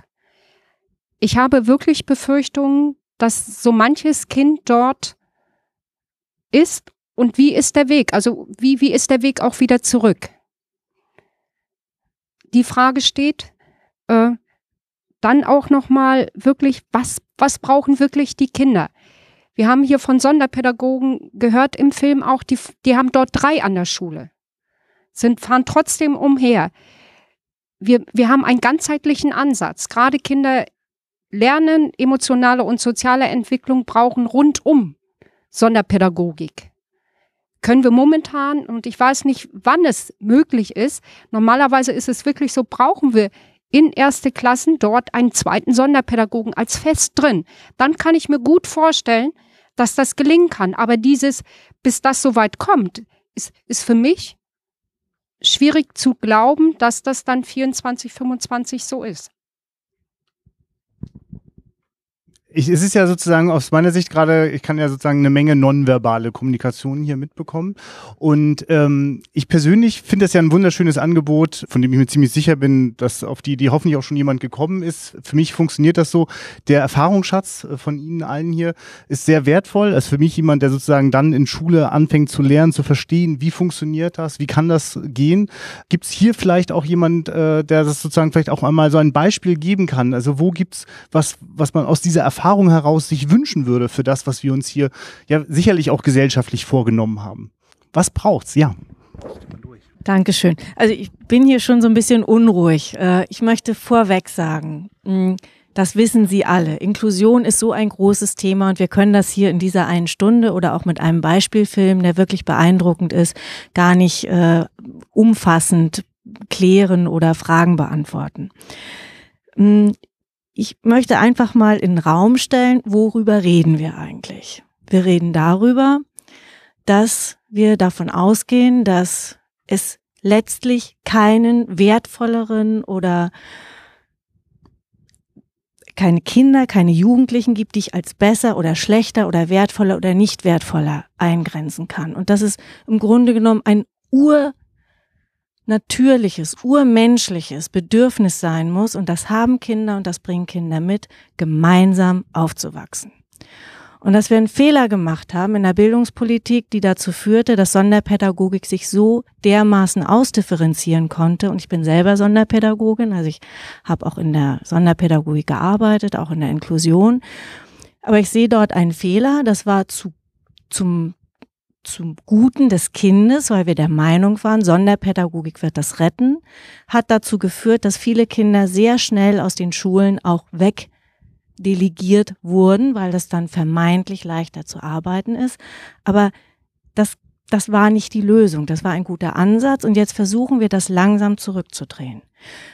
Ich habe wirklich Befürchtungen, dass so manches Kind dort ist und wie ist der Weg? Also wie, wie ist der Weg auch wieder zurück? die Frage steht, äh, dann auch nochmal wirklich, was, was brauchen wirklich die Kinder? Wir haben hier von Sonderpädagogen gehört im Film auch, die, die haben dort drei an der Schule, sind, fahren trotzdem umher. Wir, wir haben einen ganzheitlichen Ansatz. Gerade Kinder lernen, emotionale und soziale Entwicklung brauchen rundum Sonderpädagogik können wir momentan, und ich weiß nicht, wann es möglich ist, normalerweise ist es wirklich so, brauchen wir in erste Klassen dort einen zweiten Sonderpädagogen als fest drin. Dann kann ich mir gut vorstellen, dass das gelingen kann. Aber dieses, bis das so weit kommt, ist, ist für mich schwierig zu glauben, dass das dann 24, 25 so ist. Ich, es ist ja sozusagen aus meiner Sicht gerade, ich kann ja sozusagen eine Menge nonverbale Kommunikation hier mitbekommen. Und ähm, ich persönlich finde das ja ein wunderschönes Angebot, von dem ich mir ziemlich sicher bin, dass auf die, die hoffentlich auch schon jemand gekommen ist. Für mich funktioniert das so. Der Erfahrungsschatz äh, von Ihnen allen hier ist sehr wertvoll. Also für mich jemand, der sozusagen dann in Schule anfängt zu lernen, zu verstehen, wie funktioniert das, wie kann das gehen. Gibt es hier vielleicht auch jemand, äh, der das sozusagen vielleicht auch einmal so ein Beispiel geben kann? Also wo gibt's was, was man aus dieser Erfahrung Erfahrung heraus sich wünschen würde für das, was wir uns hier ja sicherlich auch gesellschaftlich vorgenommen haben. Was braucht's? Ja. Dankeschön. Also ich bin hier schon so ein bisschen unruhig. Äh, Ich möchte vorweg sagen, mh, das wissen Sie alle. Inklusion ist so ein großes Thema und wir können das hier in dieser einen Stunde oder auch mit einem Beispielfilm, der wirklich beeindruckend ist, gar nicht äh, umfassend klären oder Fragen beantworten. Ich möchte einfach mal in den Raum stellen, worüber reden wir eigentlich? Wir reden darüber, dass wir davon ausgehen, dass es letztlich keinen wertvolleren oder keine Kinder, keine Jugendlichen gibt, die ich als besser oder schlechter oder wertvoller oder nicht wertvoller eingrenzen kann. Und dass es im Grunde genommen ein urnatürliches, urmenschliches Bedürfnis sein muss. Und das haben Kinder und das bringen Kinder mit, gemeinsam aufzuwachsen. Und dass wir einen Fehler gemacht haben in der Bildungspolitik, die dazu führte, dass Sonderpädagogik sich so dermaßen ausdifferenzieren konnte. Und ich bin selber Sonderpädagogin, also ich habe auch in der Sonderpädagogik gearbeitet, auch in der Inklusion. Aber ich sehe dort einen Fehler. Das war zu, zum, zum Guten des Kindes, weil wir der Meinung waren, Sonderpädagogik wird das retten, hat dazu geführt, dass viele Kinder sehr schnell aus den Schulen auch weg delegiert wurden, weil das dann vermeintlich leichter zu arbeiten ist. Aber das, das war nicht die Lösung. Das war ein guter Ansatz und jetzt versuchen wir das langsam zurückzudrehen.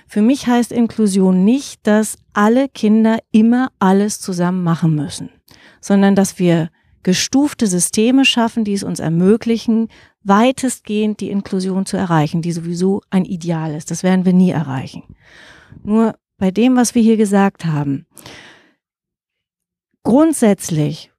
Für mich heißt Inklusion nicht, dass alle Kinder immer alles zusammen machen müssen, sondern dass wir gestufte Systeme schaffen, die es uns ermöglichen, weitestgehend die Inklusion zu erreichen, die sowieso ein Ideal ist. Das werden wir nie erreichen. Nur bei dem, was wir hier gesagt haben, Grundsätzlich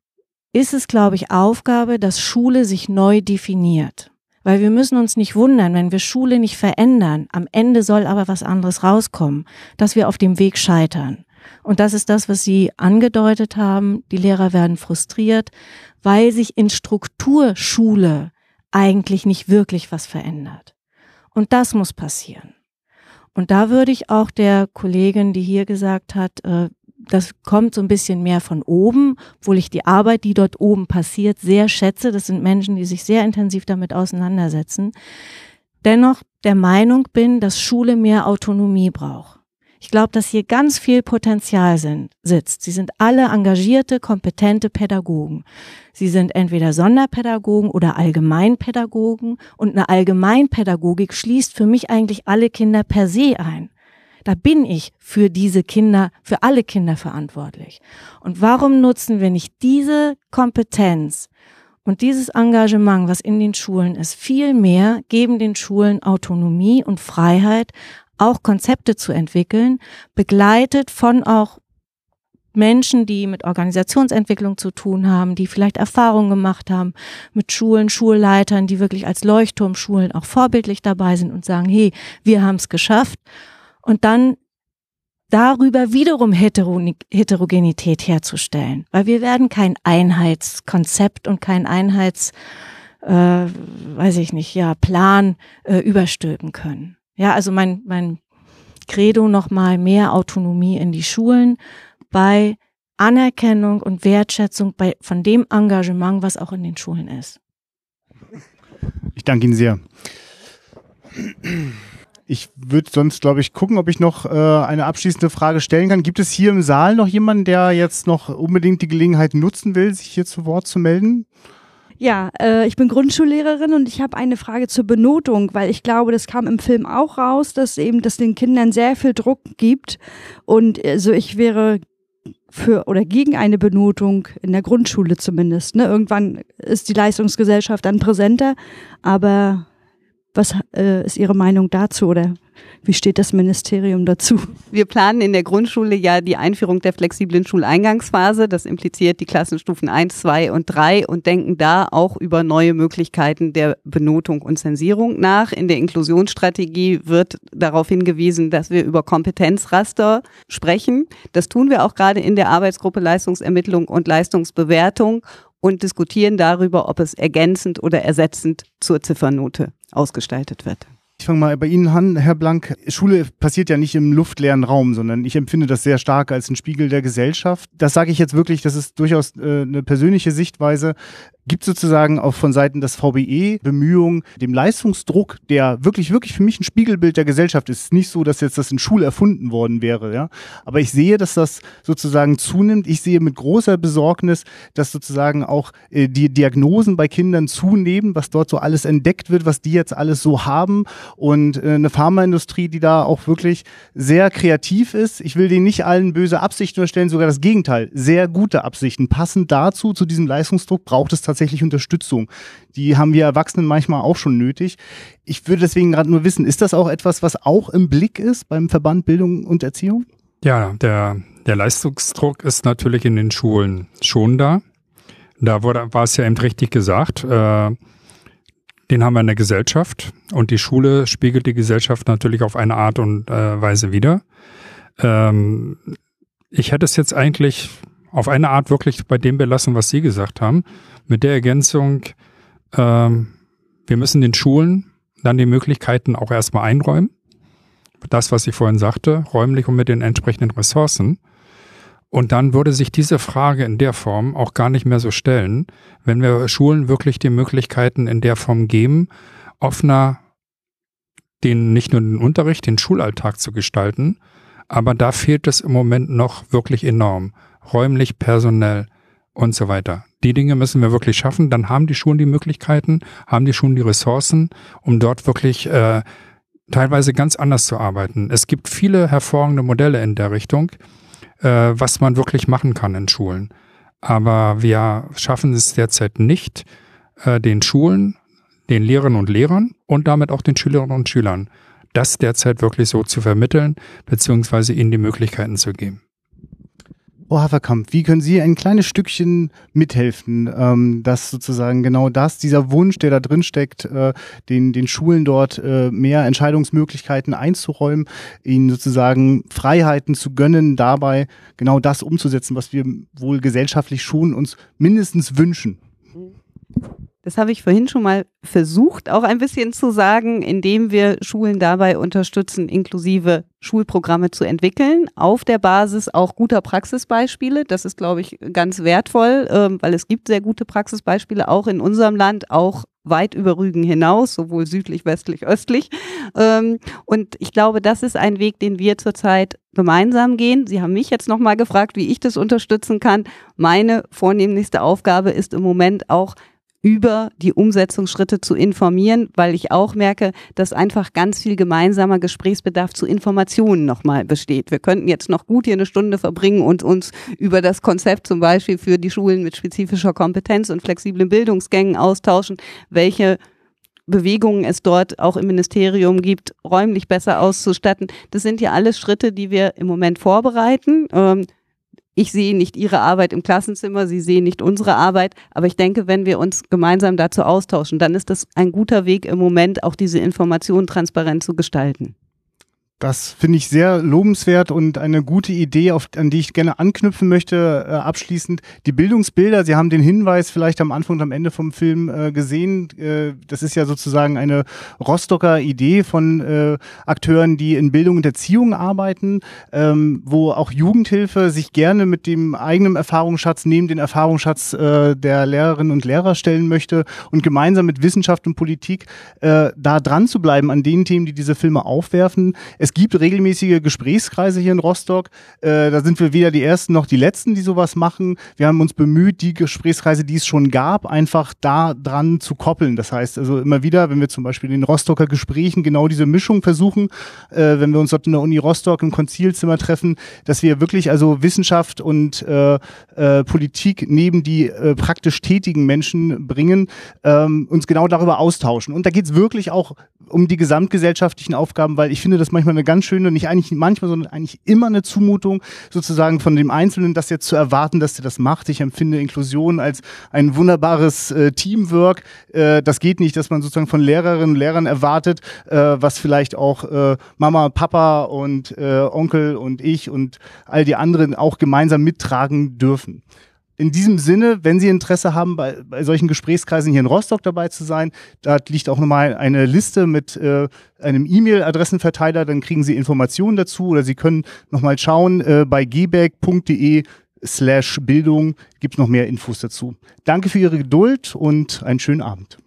ist es, glaube ich, Aufgabe, dass Schule sich neu definiert. Weil wir müssen uns nicht wundern, wenn wir Schule nicht verändern, am Ende soll aber was anderes rauskommen, dass wir auf dem Weg scheitern. Und das ist das, was Sie angedeutet haben. Die Lehrer werden frustriert, weil sich in Struktur Schule eigentlich nicht wirklich was verändert. Und das muss passieren. Und da würde ich auch der Kollegin, die hier gesagt hat, äh, das kommt so ein bisschen mehr von oben, obwohl ich die Arbeit, die dort oben passiert, sehr schätze. Das sind Menschen, die sich sehr intensiv damit auseinandersetzen. Dennoch der Meinung bin, dass Schule mehr Autonomie braucht. Ich glaube, dass hier ganz viel Potenzial sind, sitzt. Sie sind alle engagierte, kompetente Pädagogen. Sie sind entweder Sonderpädagogen oder Allgemeinpädagogen und eine Allgemeinpädagogik schließt für mich eigentlich alle Kinder per se ein. Da bin ich für diese Kinder, für alle Kinder verantwortlich. Und warum nutzen wir nicht diese Kompetenz und dieses Engagement, was in den Schulen ist, viel mehr, geben den Schulen Autonomie und Freiheit, auch Konzepte zu entwickeln, begleitet von auch Menschen, die mit Organisationsentwicklung zu tun haben, die vielleicht Erfahrungen gemacht haben mit Schulen, Schulleitern, die wirklich als Leuchtturmschulen auch vorbildlich dabei sind und sagen, hey, wir haben es geschafft und dann darüber wiederum Heterogenität herzustellen, weil wir werden kein Einheitskonzept und kein Einheits, äh, weiß ich nicht, ja, Plan äh, überstülpen können. Ja, also mein, mein Credo nochmal mehr Autonomie in die Schulen bei Anerkennung und Wertschätzung bei, von dem Engagement, was auch in den Schulen ist. Ich danke Ihnen sehr. Ich würde sonst, glaube ich, gucken, ob ich noch äh, eine abschließende Frage stellen kann. Gibt es hier im Saal noch jemanden, der jetzt noch unbedingt die Gelegenheit nutzen will, sich hier zu Wort zu melden? Ja, äh, ich bin Grundschullehrerin und ich habe eine Frage zur Benotung, weil ich glaube, das kam im Film auch raus, dass eben das den Kindern sehr viel Druck gibt und also ich wäre für oder gegen eine Benotung in der Grundschule zumindest. Ne? Irgendwann ist die Leistungsgesellschaft dann präsenter, aber was äh, ist Ihre Meinung dazu oder wie steht das Ministerium dazu? Wir planen in der Grundschule ja die Einführung der flexiblen Schuleingangsphase. Das impliziert die Klassenstufen 1, 2 und 3 und denken da auch über neue Möglichkeiten der Benotung und Zensierung nach. In der Inklusionsstrategie wird darauf hingewiesen, dass wir über Kompetenzraster sprechen. Das tun wir auch gerade in der Arbeitsgruppe Leistungsermittlung und Leistungsbewertung und diskutieren darüber, ob es ergänzend oder ersetzend zur Ziffernote ausgestaltet wird. Ich fange mal bei Ihnen an, Herr Blank. Schule passiert ja nicht im luftleeren Raum, sondern ich empfinde das sehr stark als ein Spiegel der Gesellschaft. Das sage ich jetzt wirklich, das ist durchaus äh, eine persönliche Sichtweise gibt sozusagen auch von Seiten des VBE Bemühungen, dem Leistungsdruck, der wirklich, wirklich für mich ein Spiegelbild der Gesellschaft ist. Nicht so, dass jetzt das in Schule erfunden worden wäre, ja. Aber ich sehe, dass das sozusagen zunimmt. Ich sehe mit großer Besorgnis, dass sozusagen auch äh, die Diagnosen bei Kindern zunehmen, was dort so alles entdeckt wird, was die jetzt alles so haben. Und äh, eine Pharmaindustrie, die da auch wirklich sehr kreativ ist. Ich will denen nicht allen böse Absichten unterstellen, sogar das Gegenteil. Sehr gute Absichten. Passend dazu, zu diesem Leistungsdruck, braucht es tatsächlich tatsächlich Unterstützung. Die haben wir Erwachsenen manchmal auch schon nötig. Ich würde deswegen gerade nur wissen, ist das auch etwas, was auch im Blick ist beim Verband Bildung und Erziehung? Ja, der, der Leistungsdruck ist natürlich in den Schulen schon da. Da wurde, war es ja eben richtig gesagt. Äh, den haben wir in der Gesellschaft und die Schule spiegelt die Gesellschaft natürlich auf eine Art und äh, Weise wider. Ähm, ich hätte es jetzt eigentlich auf eine Art wirklich bei dem belassen, was Sie gesagt haben mit der Ergänzung, ähm, wir müssen den Schulen dann die Möglichkeiten auch erstmal einräumen. Das, was ich vorhin sagte, räumlich und mit den entsprechenden Ressourcen. Und dann würde sich diese Frage in der Form auch gar nicht mehr so stellen, wenn wir Schulen wirklich die Möglichkeiten in der Form geben, offener den, nicht nur den Unterricht, den Schulalltag zu gestalten, aber da fehlt es im Moment noch wirklich enorm. Räumlich, personell und so weiter. Die Dinge müssen wir wirklich schaffen. Dann haben die Schulen die Möglichkeiten, haben die Schulen die Ressourcen, um dort wirklich äh, teilweise ganz anders zu arbeiten. Es gibt viele hervorragende Modelle in der Richtung, äh, was man wirklich machen kann in Schulen. Aber wir schaffen es derzeit nicht, äh, den Schulen, den Lehrerinnen und Lehrern und damit auch den Schülerinnen und Schülern das derzeit wirklich so zu vermitteln, beziehungsweise ihnen die Möglichkeiten zu geben. Frau Haferkamp, wie können Sie ein kleines Stückchen mithelfen, ähm, dass sozusagen genau das, dieser Wunsch, der da drin steckt, äh, den, den Schulen dort äh, mehr Entscheidungsmöglichkeiten einzuräumen, ihnen sozusagen Freiheiten zu gönnen, dabei genau das umzusetzen, was wir wohl gesellschaftlich schon uns mindestens wünschen? Das habe ich vorhin schon mal versucht, auch ein bisschen zu sagen, indem wir Schulen dabei unterstützen, inklusive Schulprogramme zu entwickeln, auf der Basis auch guter Praxisbeispiele. Das ist, glaube ich, ganz wertvoll, ähm, weil es gibt sehr gute Praxisbeispiele auch in unserem Land, auch weit über Rügen hinaus, sowohl südlich, westlich, östlich. Ähm, und ich glaube, das ist ein Weg, den wir zurzeit gemeinsam gehen. Sie haben mich jetzt nochmal gefragt, wie ich das unterstützen kann. Meine vornehmlichste Aufgabe ist im Moment auch, über die Umsetzungsschritte zu informieren, weil ich auch merke, dass einfach ganz viel gemeinsamer Gesprächsbedarf zu Informationen nochmal besteht. Wir könnten jetzt noch gut hier eine Stunde verbringen und uns über das Konzept zum Beispiel für die Schulen mit spezifischer Kompetenz und flexiblen Bildungsgängen austauschen, welche Bewegungen es dort auch im Ministerium gibt, räumlich besser auszustatten. Das sind ja alles Schritte, die wir im Moment vorbereiten. Ähm, ich sehe nicht Ihre Arbeit im Klassenzimmer, Sie sehen nicht unsere Arbeit, aber ich denke, wenn wir uns gemeinsam dazu austauschen, dann ist das ein guter Weg im Moment, auch diese Informationen transparent zu gestalten. Das finde ich sehr lobenswert und eine gute Idee, auf, an die ich gerne anknüpfen möchte, äh, abschließend. Die Bildungsbilder, Sie haben den Hinweis vielleicht am Anfang und am Ende vom Film äh, gesehen. Äh, das ist ja sozusagen eine Rostocker Idee von äh, Akteuren, die in Bildung und Erziehung arbeiten, ähm, wo auch Jugendhilfe sich gerne mit dem eigenen Erfahrungsschatz neben den Erfahrungsschatz äh, der Lehrerinnen und Lehrer stellen möchte und gemeinsam mit Wissenschaft und Politik äh, da dran zu bleiben an den Themen, die diese Filme aufwerfen gibt regelmäßige Gesprächskreise hier in Rostock. Äh, da sind wir weder die Ersten noch die Letzten, die sowas machen. Wir haben uns bemüht, die Gesprächskreise, die es schon gab, einfach da dran zu koppeln. Das heißt also immer wieder, wenn wir zum Beispiel in den Rostocker Gesprächen genau diese Mischung versuchen, äh, wenn wir uns dort in der Uni Rostock im Konzilzimmer treffen, dass wir wirklich also Wissenschaft und äh, äh, Politik neben die äh, praktisch tätigen Menschen bringen, ähm, uns genau darüber austauschen. Und da geht es wirklich auch um die gesamtgesellschaftlichen Aufgaben, weil ich finde das manchmal eine ganz schöne, nicht eigentlich manchmal, sondern eigentlich immer eine Zumutung sozusagen von dem Einzelnen, das jetzt zu erwarten, dass der das macht. Ich empfinde Inklusion als ein wunderbares äh, Teamwork. Äh, das geht nicht, dass man sozusagen von Lehrerinnen und Lehrern erwartet, äh, was vielleicht auch äh, Mama, Papa und äh, Onkel und ich und all die anderen auch gemeinsam mittragen dürfen. In diesem Sinne, wenn Sie Interesse haben, bei, bei solchen Gesprächskreisen hier in Rostock dabei zu sein, da liegt auch nochmal eine Liste mit äh, einem E-Mail-Adressenverteiler, dann kriegen Sie Informationen dazu oder Sie können nochmal schauen, äh, bei gback.de slash Bildung gibt noch mehr Infos dazu. Danke für Ihre Geduld und einen schönen Abend.